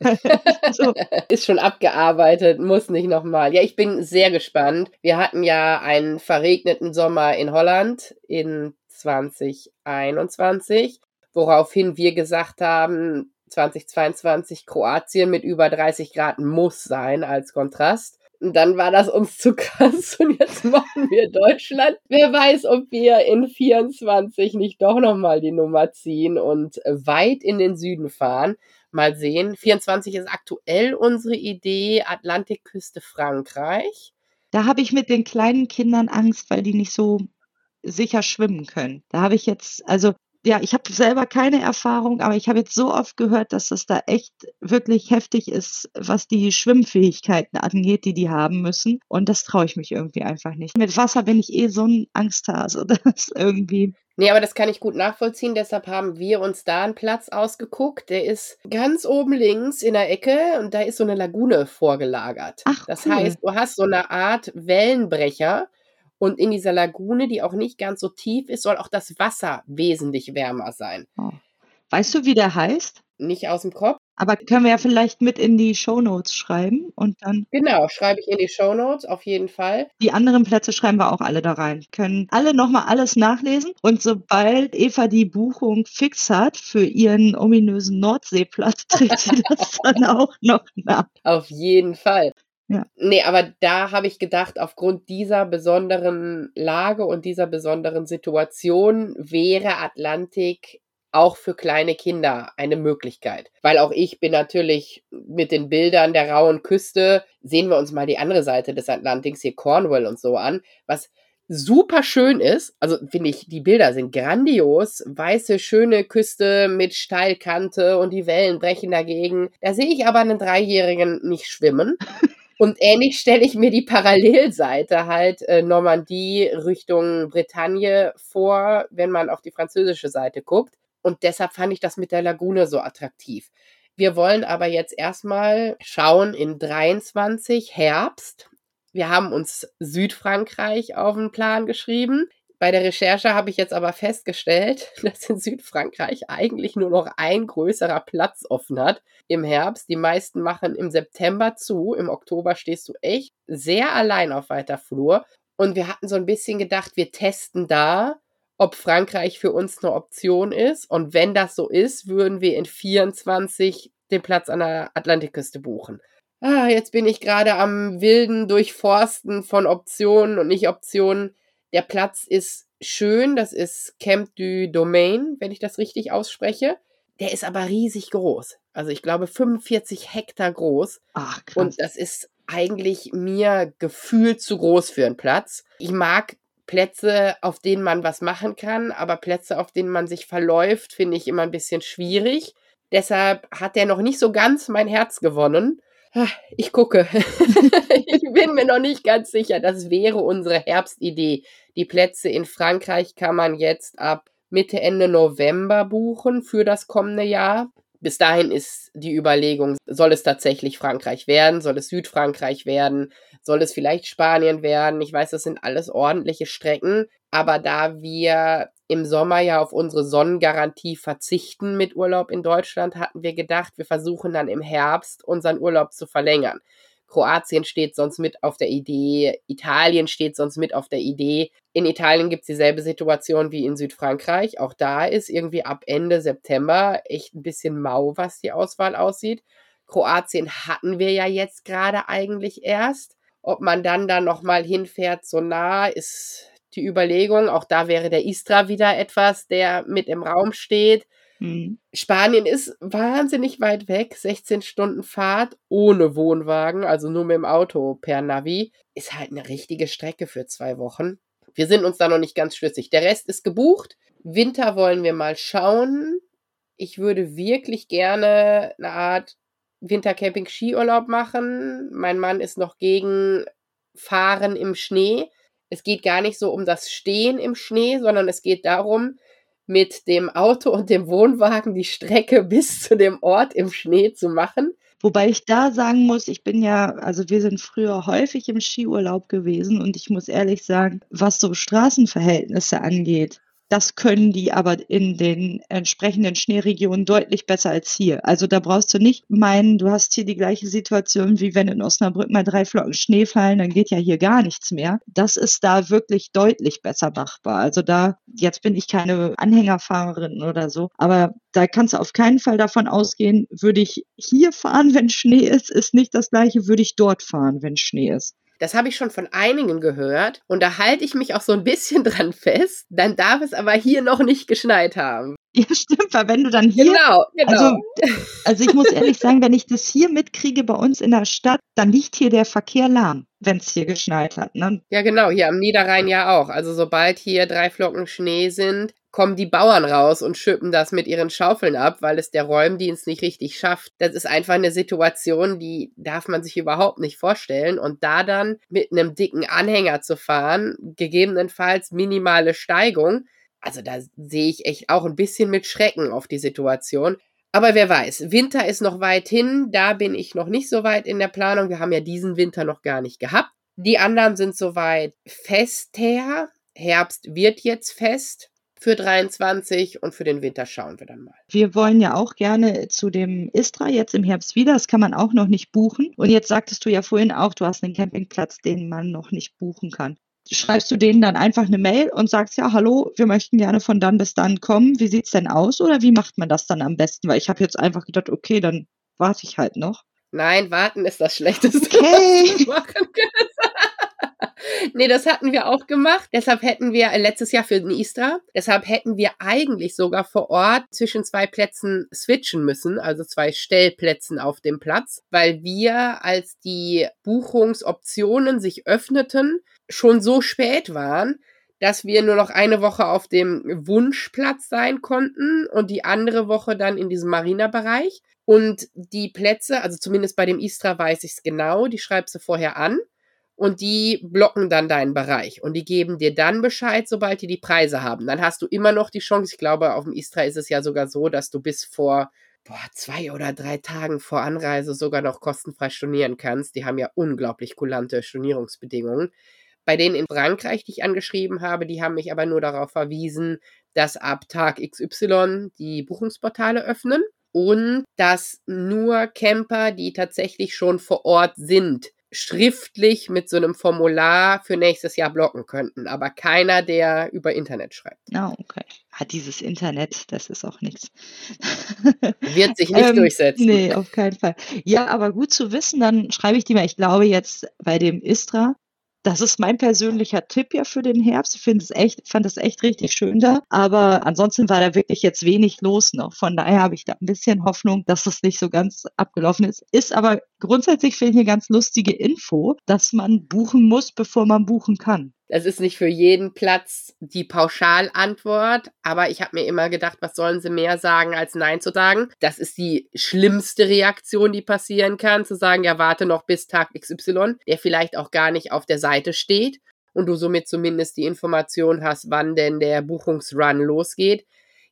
so. Ist schon abgearbeitet, muss nicht nochmal. Ja, ich bin sehr gespannt. Wir hatten ja einen verregneten Sommer in Holland in 2021, woraufhin wir gesagt haben, 2022 Kroatien mit über 30 Grad muss sein als Kontrast. Und dann war das uns zu krass und jetzt machen wir Deutschland. Wer weiß, ob wir in 24 nicht doch nochmal die Nummer ziehen und weit in den Süden fahren. Mal sehen. 24 ist aktuell unsere Idee, Atlantikküste Frankreich. Da habe ich mit den kleinen Kindern Angst, weil die nicht so sicher schwimmen können. Da habe ich jetzt, also ja, ich habe selber keine Erfahrung, aber ich habe jetzt so oft gehört, dass das da echt wirklich heftig ist, was die Schwimmfähigkeiten angeht, die die haben müssen. Und das traue ich mich irgendwie einfach nicht. Mit Wasser bin ich eh so ein Angsthase. Das irgendwie. Nee, aber das kann ich gut nachvollziehen. Deshalb haben wir uns da einen Platz ausgeguckt. Der ist ganz oben links in der Ecke und da ist so eine Lagune vorgelagert. Ach, Das cool. heißt, du hast so eine Art Wellenbrecher und in dieser Lagune, die auch nicht ganz so tief ist, soll auch das Wasser wesentlich wärmer sein. Oh. Weißt du, wie der heißt? Nicht aus dem Kopf. Aber können wir ja vielleicht mit in die Shownotes schreiben und dann Genau, schreibe ich in die Shownotes auf jeden Fall. die anderen Plätze schreiben wir auch alle da rein. Können alle nochmal alles nachlesen und sobald Eva die Buchung fix hat für ihren ominösen Nordseeplatz, trägt sie das dann auch noch nach. Auf jeden Fall. Ja. Nee, aber da habe ich gedacht, aufgrund dieser besonderen Lage und dieser besonderen Situation wäre Atlantik auch für kleine Kinder eine Möglichkeit. Weil auch ich bin natürlich mit den Bildern der rauen Küste, sehen wir uns mal die andere Seite des Atlantiks, hier Cornwall und so an, was super schön ist. Also finde ich, die Bilder sind grandios. Weiße, schöne Küste mit Steilkante und die Wellen brechen dagegen. Da sehe ich aber einen Dreijährigen nicht schwimmen. Und ähnlich stelle ich mir die Parallelseite halt äh, Normandie Richtung Bretagne vor, wenn man auf die französische Seite guckt. Und deshalb fand ich das mit der Lagune so attraktiv. Wir wollen aber jetzt erstmal schauen in 23 Herbst. Wir haben uns Südfrankreich auf den Plan geschrieben. Bei der Recherche habe ich jetzt aber festgestellt, dass in Südfrankreich eigentlich nur noch ein größerer Platz offen hat im Herbst. Die meisten machen im September zu. Im Oktober stehst du echt sehr allein auf weiter Flur. Und wir hatten so ein bisschen gedacht, wir testen da, ob Frankreich für uns eine Option ist. Und wenn das so ist, würden wir in 24 den Platz an der Atlantikküste buchen. ah, jetzt bin ich gerade am wilden Durchforsten von Optionen und nicht Optionen. Der Platz ist schön, das ist Camp du Domain, wenn ich das richtig ausspreche. Der ist aber riesig groß. Also ich glaube 45 Hektar groß. Ach, krass. Und das ist eigentlich mir gefühlt zu groß für einen Platz. Ich mag Plätze, auf denen man was machen kann, aber Plätze, auf denen man sich verläuft, finde ich immer ein bisschen schwierig. Deshalb hat er noch nicht so ganz mein Herz gewonnen. Ah, ich gucke. ich bin mir noch nicht ganz sicher. Das wäre unsere Herbstidee. Die Plätze in Frankreich kann man jetzt ab Mitte, Ende November buchen für das kommende Jahr. Bis dahin ist die Überlegung, soll es tatsächlich Frankreich werden? Soll es Südfrankreich werden? Soll es vielleicht Spanien werden? Ich weiß, das sind alles ordentliche Strecken. Aber da wir im Sommer ja auf unsere Sonnengarantie verzichten mit Urlaub in Deutschland, hatten wir gedacht, wir versuchen dann im Herbst unseren Urlaub zu verlängern. Kroatien steht sonst mit auf der Idee, Italien steht sonst mit auf der Idee. In Italien gibt es dieselbe Situation wie in Südfrankreich. Auch da ist irgendwie ab Ende September echt ein bisschen mau, was die Auswahl aussieht. Kroatien hatten wir ja jetzt gerade eigentlich erst. Ob man dann da nochmal hinfährt, so nah, ist die Überlegung. Auch da wäre der Istra wieder etwas, der mit im Raum steht. Mhm. Spanien ist wahnsinnig weit weg, 16 Stunden Fahrt ohne Wohnwagen, also nur mit dem Auto per Navi. Ist halt eine richtige Strecke für zwei Wochen. Wir sind uns da noch nicht ganz schlüssig. Der Rest ist gebucht. Winter wollen wir mal schauen. Ich würde wirklich gerne eine Art Wintercamping-Skiurlaub machen. Mein Mann ist noch gegen Fahren im Schnee. Es geht gar nicht so um das Stehen im Schnee, sondern es geht darum, mit dem Auto und dem Wohnwagen die Strecke bis zu dem Ort im Schnee zu machen. Wobei ich da sagen muss, ich bin ja, also wir sind früher häufig im Skiurlaub gewesen und ich muss ehrlich sagen, was so Straßenverhältnisse angeht, das können die aber in den entsprechenden Schneeregionen deutlich besser als hier. Also da brauchst du nicht meinen, du hast hier die gleiche Situation, wie wenn in Osnabrück mal drei Flocken Schnee fallen, dann geht ja hier gar nichts mehr. Das ist da wirklich deutlich besser machbar. Also da, jetzt bin ich keine Anhängerfahrerin oder so, aber da kannst du auf keinen Fall davon ausgehen, würde ich hier fahren, wenn Schnee ist, ist nicht das gleiche, würde ich dort fahren, wenn Schnee ist. Das habe ich schon von einigen gehört und da halte ich mich auch so ein bisschen dran fest. Dann darf es aber hier noch nicht geschneit haben. Ja, stimmt, weil wenn du dann hier. Genau, genau. Also, also ich muss ehrlich sagen, wenn ich das hier mitkriege bei uns in der Stadt, dann liegt hier der Verkehr lahm, wenn es hier geschneit hat. Ne? Ja, genau, hier am Niederrhein ja auch. Also sobald hier drei Flocken Schnee sind, kommen die Bauern raus und schippen das mit ihren Schaufeln ab, weil es der Räumdienst nicht richtig schafft. Das ist einfach eine Situation, die darf man sich überhaupt nicht vorstellen. Und da dann mit einem dicken Anhänger zu fahren, gegebenenfalls minimale Steigung, also da sehe ich echt auch ein bisschen mit Schrecken auf die Situation. Aber wer weiß, Winter ist noch weit hin, da bin ich noch nicht so weit in der Planung. Wir haben ja diesen Winter noch gar nicht gehabt. Die anderen sind soweit fester. Herbst wird jetzt fest für 23 und für den Winter schauen wir dann mal. Wir wollen ja auch gerne zu dem Istra jetzt im Herbst wieder. Das kann man auch noch nicht buchen. Und jetzt sagtest du ja vorhin auch, du hast einen Campingplatz, den man noch nicht buchen kann. Schreibst du denen dann einfach eine Mail und sagst, ja, hallo, wir möchten gerne von dann bis dann kommen. Wie sieht es denn aus oder wie macht man das dann am besten? Weil ich habe jetzt einfach gedacht, okay, dann warte ich halt noch. Nein, warten ist das Schlechteste, okay. was du machen kannst nee, das hatten wir auch gemacht. Deshalb hätten wir letztes Jahr für den Istra, deshalb hätten wir eigentlich sogar vor Ort zwischen zwei Plätzen switchen müssen, also zwei Stellplätzen auf dem Platz, weil wir, als die Buchungsoptionen sich öffneten, schon so spät waren, dass wir nur noch eine Woche auf dem Wunschplatz sein konnten und die andere Woche dann in diesem Marina-Bereich. Und die Plätze, also zumindest bei dem Istra weiß ich es genau, die schreibst du vorher an und die blocken dann deinen Bereich und die geben dir dann Bescheid, sobald die die Preise haben. Dann hast du immer noch die Chance. Ich glaube, auf dem Istra ist es ja sogar so, dass du bis vor boah, zwei oder drei Tagen vor Anreise sogar noch kostenfrei stornieren kannst. Die haben ja unglaublich kulante Stornierungsbedingungen. Bei denen in Frankreich, die ich angeschrieben habe, die haben mich aber nur darauf verwiesen, dass ab Tag XY die Buchungsportale öffnen und dass nur Camper, die tatsächlich schon vor Ort sind, schriftlich mit so einem Formular für nächstes Jahr blocken könnten, aber keiner, der über Internet schreibt. Ah, okay. Ah, dieses Internet, das ist auch nichts. Wird sich nicht Ähm, durchsetzen. nee, auf keinen Fall. Ja, aber gut zu wissen, dann schreibe ich die mal. Ich glaube jetzt bei dem Istra, das ist mein persönlicher Tipp ja für den Herbst. Ich finde es echt, fand es echt richtig schön da. Aber ansonsten war da wirklich jetzt wenig los noch. Von daher habe ich da ein bisschen Hoffnung, dass das nicht so ganz abgelaufen ist. Ist aber grundsätzlich finde ich eine ganz lustige Info, dass man buchen muss, bevor man buchen kann. Das ist nicht für jeden Platz die Pauschalantwort, aber ich habe mir immer gedacht, was sollen sie mehr sagen, als Nein zu sagen? Das ist die schlimmste Reaktion, die passieren kann, zu sagen, ja, warte noch bis Tag XY, der vielleicht auch gar nicht auf der Seite steht und du somit zumindest die Information hast, wann denn der Buchungsrun losgeht.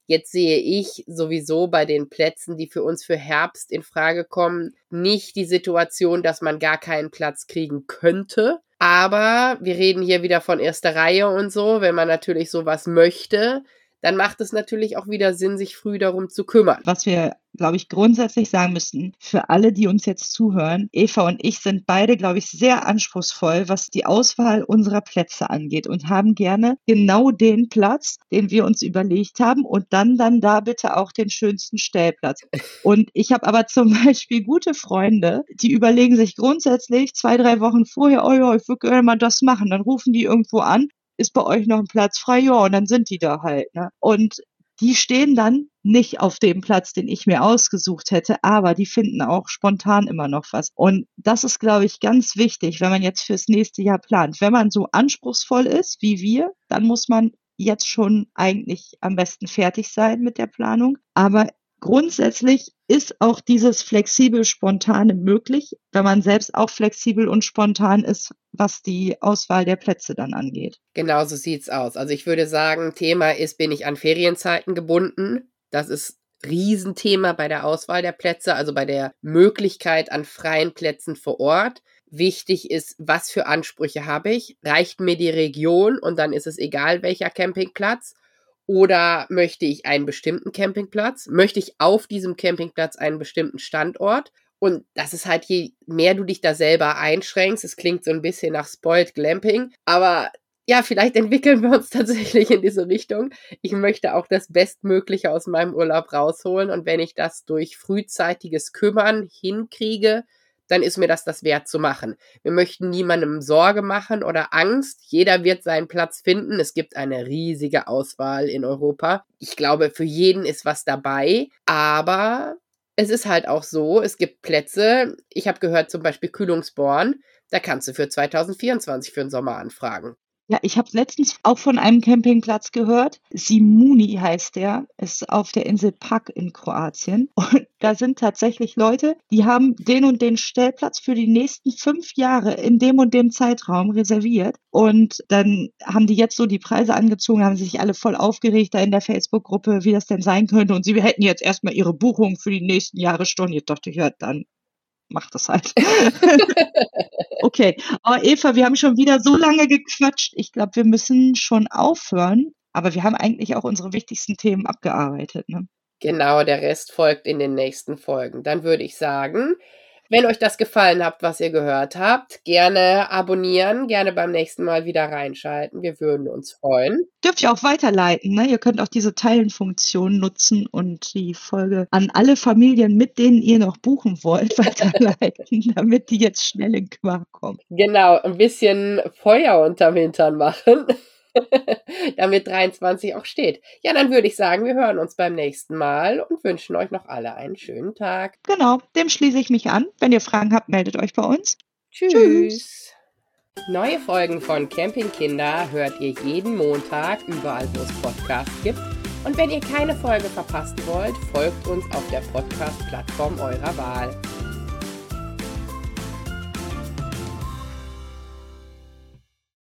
Jetzt sehe ich sowieso bei den Plätzen, die für uns für Herbst in Frage kommen, nicht die Situation, dass man gar keinen Platz kriegen könnte. Aber wir reden hier wieder von erster Reihe und so. Wenn man natürlich sowas möchte, dann macht es natürlich auch wieder Sinn, sich früh darum zu kümmern. Was wir, glaube ich, grundsätzlich sagen müssen, für alle, die uns jetzt zuhören, Eva und ich sind beide, glaube ich, sehr anspruchsvoll, was die Auswahl unserer Plätze angeht und haben gerne genau den Platz, den wir uns überlegt haben und dann dann da bitte auch den schönsten Stellplatz. Und ich habe aber zum Beispiel gute Freunde, die überlegen sich grundsätzlich zwei, drei Wochen vorher, oh ja, ich würde gerne mal das machen. Dann rufen die irgendwo an, ist bei euch noch ein Platz frei? Ja, und dann sind die da halt. Ne? Und die stehen dann nicht auf dem Platz, den ich mir ausgesucht hätte, aber die finden auch spontan immer noch was. Und das ist, glaube ich, ganz wichtig, wenn man jetzt fürs nächste Jahr plant. Wenn man so anspruchsvoll ist wie wir, dann muss man jetzt schon eigentlich am besten fertig sein mit der Planung. Aber grundsätzlich ist auch dieses flexibel spontane möglich, wenn man selbst auch flexibel und spontan ist, was die Auswahl der Plätze dann angeht. Genau so sieht's aus. Also ich würde sagen, Thema ist, bin ich an Ferienzeiten gebunden? Das ist Riesenthema bei der Auswahl der Plätze, also bei der Möglichkeit an freien Plätzen vor Ort. Wichtig ist, was für Ansprüche habe ich? Reicht mir die Region und dann ist es egal, welcher Campingplatz? Oder möchte ich einen bestimmten Campingplatz? Möchte ich auf diesem Campingplatz einen bestimmten Standort? Und das ist halt, je mehr du dich da selber einschränkst, es klingt so ein bisschen nach Spoiled Glamping, aber ja, vielleicht entwickeln wir uns tatsächlich in diese Richtung. Ich möchte auch das Bestmögliche aus meinem Urlaub rausholen und wenn ich das durch frühzeitiges Kümmern hinkriege, dann ist mir das das wert zu machen. Wir möchten niemandem Sorge machen oder Angst. Jeder wird seinen Platz finden. Es gibt eine riesige Auswahl in Europa. Ich glaube, für jeden ist was dabei. Aber es ist halt auch so, es gibt Plätze. Ich habe gehört zum Beispiel Kühlungsborn. Da kannst du für 2024 für den Sommer anfragen. Ja, ich habe letztens auch von einem Campingplatz gehört. Simuni heißt der, ist auf der Insel Pak in Kroatien. Und da sind tatsächlich Leute, die haben den und den Stellplatz für die nächsten fünf Jahre in dem und dem Zeitraum reserviert. Und dann haben die jetzt so die Preise angezogen, haben sich alle voll aufgeregt da in der Facebook-Gruppe, wie das denn sein könnte. Und sie hätten jetzt erstmal ihre Buchung für die nächsten Jahre storniert. Dachte ich, ja, dann macht das halt. okay, aber Eva, wir haben schon wieder so lange gequatscht. Ich glaube, wir müssen schon aufhören. Aber wir haben eigentlich auch unsere wichtigsten Themen abgearbeitet. Ne? Genau, der Rest folgt in den nächsten Folgen. Dann würde ich sagen, wenn euch das gefallen hat, was ihr gehört habt, gerne abonnieren, gerne beim nächsten Mal wieder reinschalten. Wir würden uns freuen. Dürft ihr auch weiterleiten. Ne? Ihr könnt auch diese Teilen-Funktion nutzen und die Folge an alle Familien, mit denen ihr noch buchen wollt, weiterleiten, damit die jetzt schnell in Quark kommen. Genau, ein bisschen Feuer unterm Hintern machen. damit 23 auch steht. Ja, dann würde ich sagen, wir hören uns beim nächsten Mal und wünschen euch noch alle einen schönen Tag. Genau, dem schließe ich mich an. Wenn ihr Fragen habt, meldet euch bei uns. Tschüss. Tschüss. Neue Folgen von Campingkinder hört ihr jeden Montag überall, wo es Podcasts gibt. Und wenn ihr keine Folge verpassen wollt, folgt uns auf der Podcast-Plattform eurer Wahl.